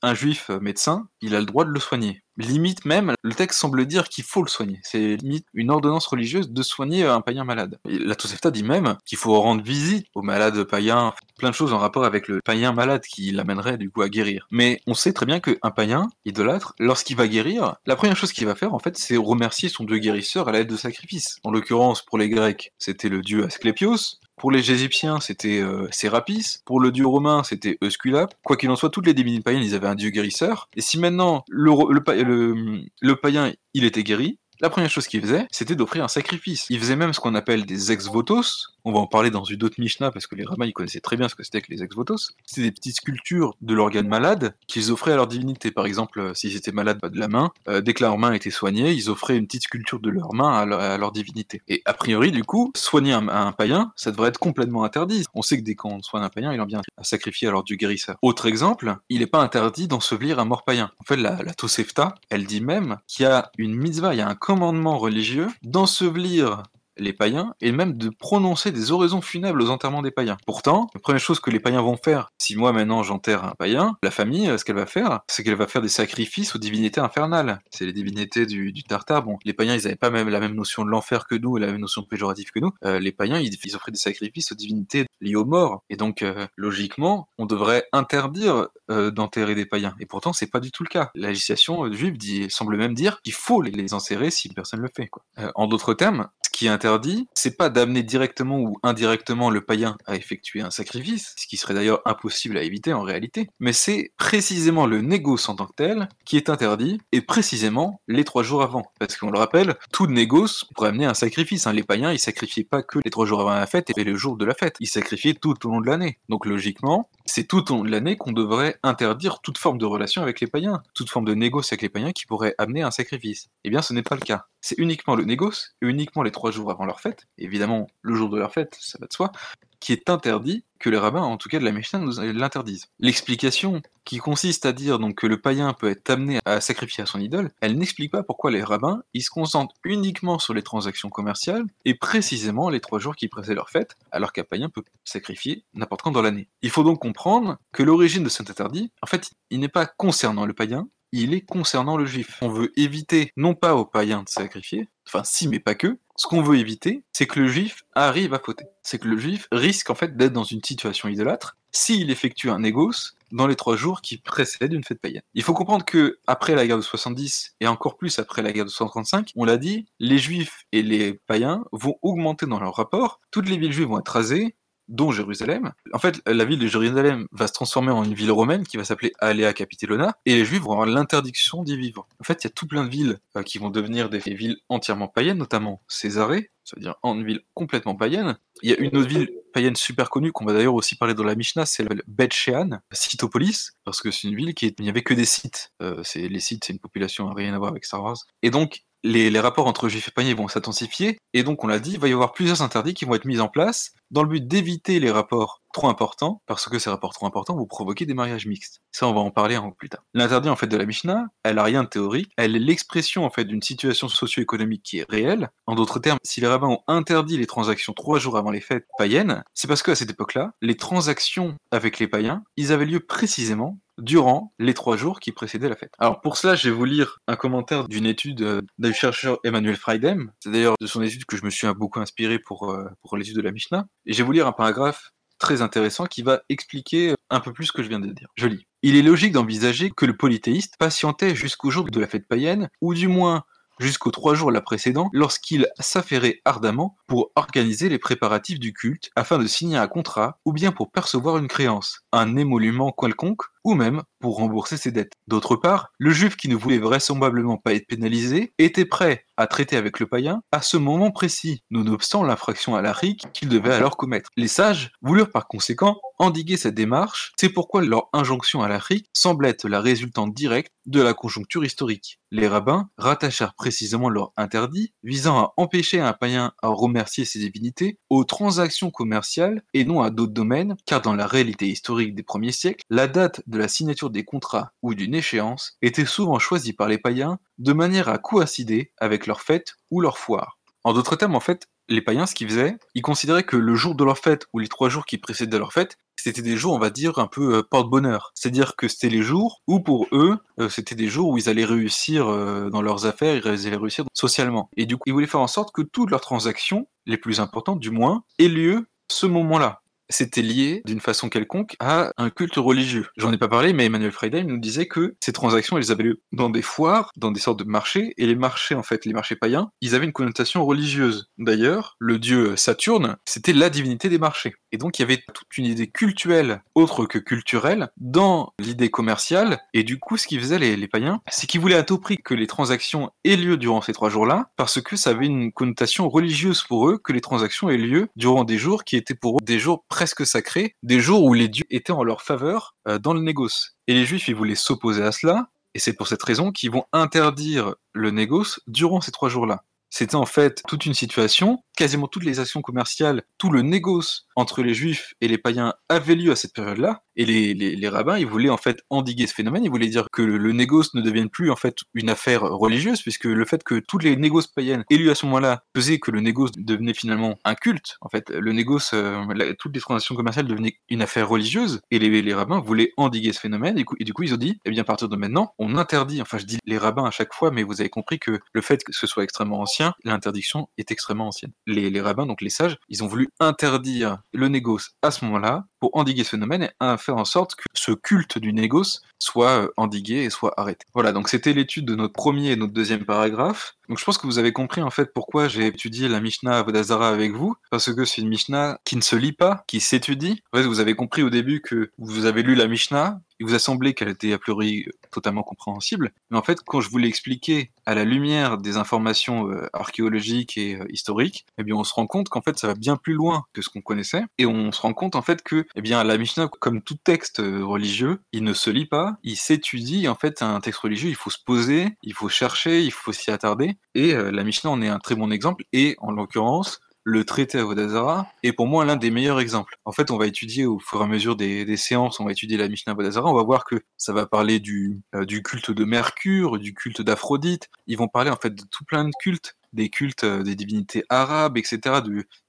Speaker 1: un juif médecin, il a le droit de le soigner. Limite même, le texte semble dire qu'il faut le soigner. C'est limite une ordonnance religieuse de soigner un païen malade. la Tosefta dit même qu'il faut rendre visite aux malades païens, plein de choses en rapport avec le païen malade qui l'amènerait du coup à guérir. Mais on sait très bien qu'un païen idolâtre, lorsqu'il va guérir, la première chose qu'il va faire en fait, c'est remercier son dieu guérisseur à l'aide de sacrifices. En l'occurrence, pour les Grecs, c'était le dieu Asclépios. Pour les Égyptiens, c'était euh, Sérapis. Pour le dieu romain, c'était Eusculap. Quoi qu'il en soit, toutes les divinités païennes, ils avaient un dieu guérisseur. Et si maintenant le païen, il était guéri, la première chose qu'il faisait, c'était d'offrir un sacrifice. Il faisait même ce qu'on appelle des ex-votos, on va en parler dans une autre Mishnah parce que les rabbins ils connaissaient très bien ce que c'était que les ex-votos. C'était des petites sculptures de l'organe malade qu'ils offraient à leur divinité. Par exemple, euh, s'ils étaient malades de la main, euh, dès que leur main était soignée, ils offraient une petite sculpture de leur main à leur, divinité. Et a priori, du coup, soigner un, païen, ça devrait être complètement interdit. On sait que dès qu'on soigne un païen, il en vient à sacrifier à leur dieu guérisseur. Autre exemple, il n'est pas interdit d'ensevelir un mort païen. En fait, la, la Tosefta, elle dit même qu'il y a une mitzvah, il y a un commandement religieux d'ensevelir les païens et même de prononcer des oraisons funèbres aux enterrements des païens. Pourtant, la première chose que les païens vont faire, si moi maintenant j'enterre un païen, la famille, euh, ce qu'elle va faire, c'est qu'elle va faire des sacrifices aux divinités infernales. C'est les divinités du, Tartare. Bon, les païens, ils n'avaient pas même la même notion de l'enfer que nous et la même notion péjorative que nous. Euh, les païens, ils, offraient des sacrifices aux divinités liées aux morts. Et donc, euh, logiquement, on devrait interdire d'enterrer des païens. Et pourtant, c'est pas du tout le cas. La législation juive dit, semble même dire qu'il faut les, les si personne le fait. En d'autres termes, ce qui est interdit, c'est pas d'amener directement ou indirectement le païen à effectuer un sacrifice, ce qui serait d'ailleurs impossible à éviter en réalité, mais c'est précisément le négoce en tant que tel qui est interdit, et précisément les trois jours avant. Parce qu'on le rappelle, tout négoce pourrait amener un sacrifice. Hein. Les païens, ils sacrifiaient pas que les trois jours avant la fête et le jour de la fête, ils sacrifiaient tout au long de l'année. Donc logiquement, c'est tout au long de l'année qu'on devrait interdire toute forme de relation avec les païens, toute forme de négoce avec les païens qui pourrait amener un sacrifice. Eh bien, ce n'est pas le cas. C'est uniquement le négoce, et uniquement les trois jours avant leur fête, évidemment le jour de leur fête, ça va de soi, qui est interdit que les rabbins, en tout cas de la Mishnah, nous l'interdisent. L'explication qui consiste à dire donc que le païen peut être amené à sacrifier à son idole, elle n'explique pas pourquoi les rabbins ils se concentrent uniquement sur les transactions commerciales et précisément les trois jours qui précèdent leur fête, alors qu'un païen peut sacrifier n'importe quand dans l'année. Il faut donc comprendre que l'origine de cet interdit, en fait, il n'est pas concernant le païen, il est concernant le juif. On veut éviter, non pas au païen de sacrifier, enfin si mais pas que, ce qu'on veut éviter, c'est que le juif arrive à fauter. C'est que le juif risque en fait d'être dans une situation idolâtre s'il effectue un négoce dans les trois jours qui précèdent une fête païenne. Il faut comprendre que après la guerre de 70 et encore plus après la guerre de 135, on l'a dit, les juifs et les païens vont augmenter dans leur rapport, toutes les villes juives vont être rasées, dont Jérusalem. En fait, la ville de Jérusalem va se transformer en une ville romaine qui va s'appeler Alea Capitellona, et les Juifs vont avoir l'interdiction d'y vivre. En fait, il y a tout plein de villes euh, qui vont devenir des villes entièrement païennes, notamment Césarée, c'est-à-dire une ville complètement païenne. Il y a une autre ville païenne super connue qu'on va d'ailleurs aussi parler dans la Mishnah, c'est le Bet Shean, Cytopolis, parce que c'est une ville qui n'y avait que des sites. Euh, c'est les sites, c'est une population rien à voir avec Star Wars. Et donc les, rapports entre juifs et païens vont s'intensifier, et donc on l'a dit, il va y avoir plusieurs interdits qui vont être mis en place dans le but d'éviter les rapports trop importants, parce que ces rapports trop importants vont provoquer des mariages mixtes. Ça, on va en parler un peu plus tard. L'interdit en fait de la Mishnah, elle a rien de théorique, elle est l'expression en fait d'une situation socio-économique qui est réelle. En d'autres termes, si les rabbins ont interdit les transactions trois jours avant les fêtes païennes, c'est parce qu'à cette époque-là, les transactions avec les païens, ils avaient lieu précisément durant les trois jours qui précédaient la fête. Alors pour cela, je vais vous lire un commentaire d'une étude euh, du chercheur Emmanuel Freidem. C'est d'ailleurs de son étude que je me suis beaucoup inspiré pour, euh, pour l'étude de la Mishnah. Et je vais vous lire un paragraphe très intéressant qui va expliquer un peu plus ce que je viens de dire. Je lis. Il est logique d'envisager que le polythéiste patientait jusqu'au jour de la fête païenne, ou du moins jusqu'aux trois jours la précédant, lorsqu'il s'affairait ardemment pour organiser les préparatifs du culte afin de signer un contrat ou bien pour percevoir une créance, un émolument quelconque ou même pour rembourser ses dettes. D'autre part, le juif qui ne voulait vraisemblablement pas être pénalisé était prêt à traiter avec le païen à ce moment précis, nonobstant l'infraction à la qu'il devait alors commettre. Les sages voulurent par conséquent endiguer cette démarche, c'est pourquoi leur injonction à la semble être la résultante directe de la conjoncture historique. Les rabbins rattachèrent précisément leur interdit visant à empêcher un païen à remercier ses divinités aux transactions commerciales et non à d'autres domaines, car dans la réalité historique des premiers siècles, la date de la signature des contrats ou d'une échéance était souvent choisie par les païens de manière à coïncider avec leur fête ou leur foire. En d'autres termes, en fait, les païens, ce qu'ils faisaient, ils considéraient que le jour de leur fête ou les trois jours qui précédaient leur fête, c'était des jours, on va dire, un peu euh, porte-bonheur. C'est-à-dire que c'était les jours où, pour eux, euh, c'était des jours où ils allaient réussir euh, dans leurs affaires, ils allaient réussir socialement. Et du coup, ils voulaient faire en sorte que toutes leurs transactions, les plus importantes du moins, aient lieu ce moment-là c'était lié d'une façon quelconque à un culte religieux. J'en ai pas parlé, mais Emmanuel Freidheim nous disait que ces transactions, elles avaient lieu dans des foires, dans des sortes de marchés, et les marchés, en fait, les marchés païens, ils avaient une connotation religieuse. D'ailleurs, le dieu Saturne, c'était la divinité des marchés. Et donc, il y avait toute une idée cultuelle, autre que culturelle, dans l'idée commerciale, et du coup, ce qu'ils faisaient les, les païens, c'est qu'ils voulaient à tout prix que les transactions aient lieu durant ces trois jours-là, parce que ça avait une connotation religieuse pour eux, que les transactions aient lieu durant des jours qui étaient pour eux des jours presque sacrés, des jours où les dieux étaient en leur faveur euh, dans le négoce. Et les juifs, ils voulaient s'opposer à cela, et c'est pour cette raison qu'ils vont interdire le négoce durant ces trois jours-là. C'était en fait toute une situation, quasiment toutes les actions commerciales, tout le négoce entre les juifs et les païens avait lieu à cette période-là, et les, les, rabbins, ils voulaient en fait endiguer ce phénomène, ils voulaient dire que le, négoce ne devienne plus en fait une affaire religieuse, puisque le fait que toutes les négoces païennes lieu à ce moment-là faisait que le négoce devenait finalement un culte. En fait, le négoce, euh, toutes les transactions commerciales devenaient une affaire religieuse, et les, les rabbins voulaient endiguer ce phénomène, et, du coup ils ont dit, eh bien à partir de maintenant, on interdit, enfin je dis les rabbins à chaque fois, mais vous avez compris que le fait que ce soit extrêmement ancien, l'interdiction est extrêmement ancienne. Les, les rabbins, donc les sages, ils ont voulu interdire le négoce à ce moment-là, pour endiguer ce phénomène et faire en sorte que ce culte du négoce soit euh, endigué et soit arrêté. Voilà, donc c'était l'étude de notre premier et notre deuxième paragraphe. Donc je pense que vous avez compris en fait pourquoi j'ai étudié la Mishnah Avodazara avec vous, parce que c'est une Mishnah qui ne se lit pas, qui s'étudie. En fait, vous avez compris au début que vous avez lu la Mishnah, il vous a semblé qu'elle était a priori totalement compréhensible, mais en fait, quand je vous l'ai expliqué à la lumière des informations euh, archéologiques et euh, historiques, eh bien, on se rend compte qu'en fait, ça va bien plus loin que ce qu'on connaissait, et on se rend compte en fait que, eh bien, la Mishnah, comme tout texte euh, religieux, il ne se lit pas, il s'étudie. En fait, un texte religieux, il faut se poser, il faut chercher, il faut s'y attarder, et la Mishnah en est un très bon exemple, et en l'occurrence, le traité Avodazara est pour moi l'un des meilleurs exemples. En fait, on va étudier au fur et à mesure des, séances, on va étudier la Mishnah Avodazara, on va voir que ça va parler du, euh, du culte de Mercure, du culte d'Aphrodite. Ils vont parler en fait de tout plein de cultes, des cultes euh, des divinités arabes, etc.,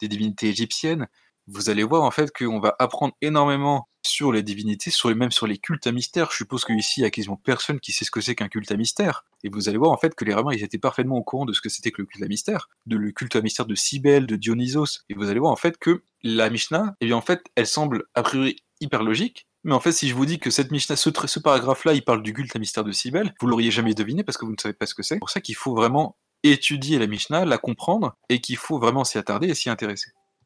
Speaker 1: des divinités égyptiennes. Vous allez voir en fait qu'on va apprendre énormément sur les divinités, sur les, même sur les cultes à mystère. Je suppose qu'ici, il y a quasiment personne qui sait ce que c'est qu'un culte à mystère. Et vous allez voir en fait que les Romains, ils étaient parfaitement au courant de ce que c'était que le culte à mystère, de le culte à mystère de Cybèle, de Dionysos. Et vous allez voir en fait que la Mishnah, eh bien en fait, elle semble a priori hyper logique, mais en fait, si je vous dis que cette Mishnah, ce, ce paragraphe-là, il parle du culte à mystère de Cybèle, vous l'auriez jamais deviné parce que vous ne savez pas ce que c'est. C'est pour ça qu'il faut vraiment étudier la Mishnah, la comprendre, et qu'il faut vraiment s'y attarder et s'y intéresser.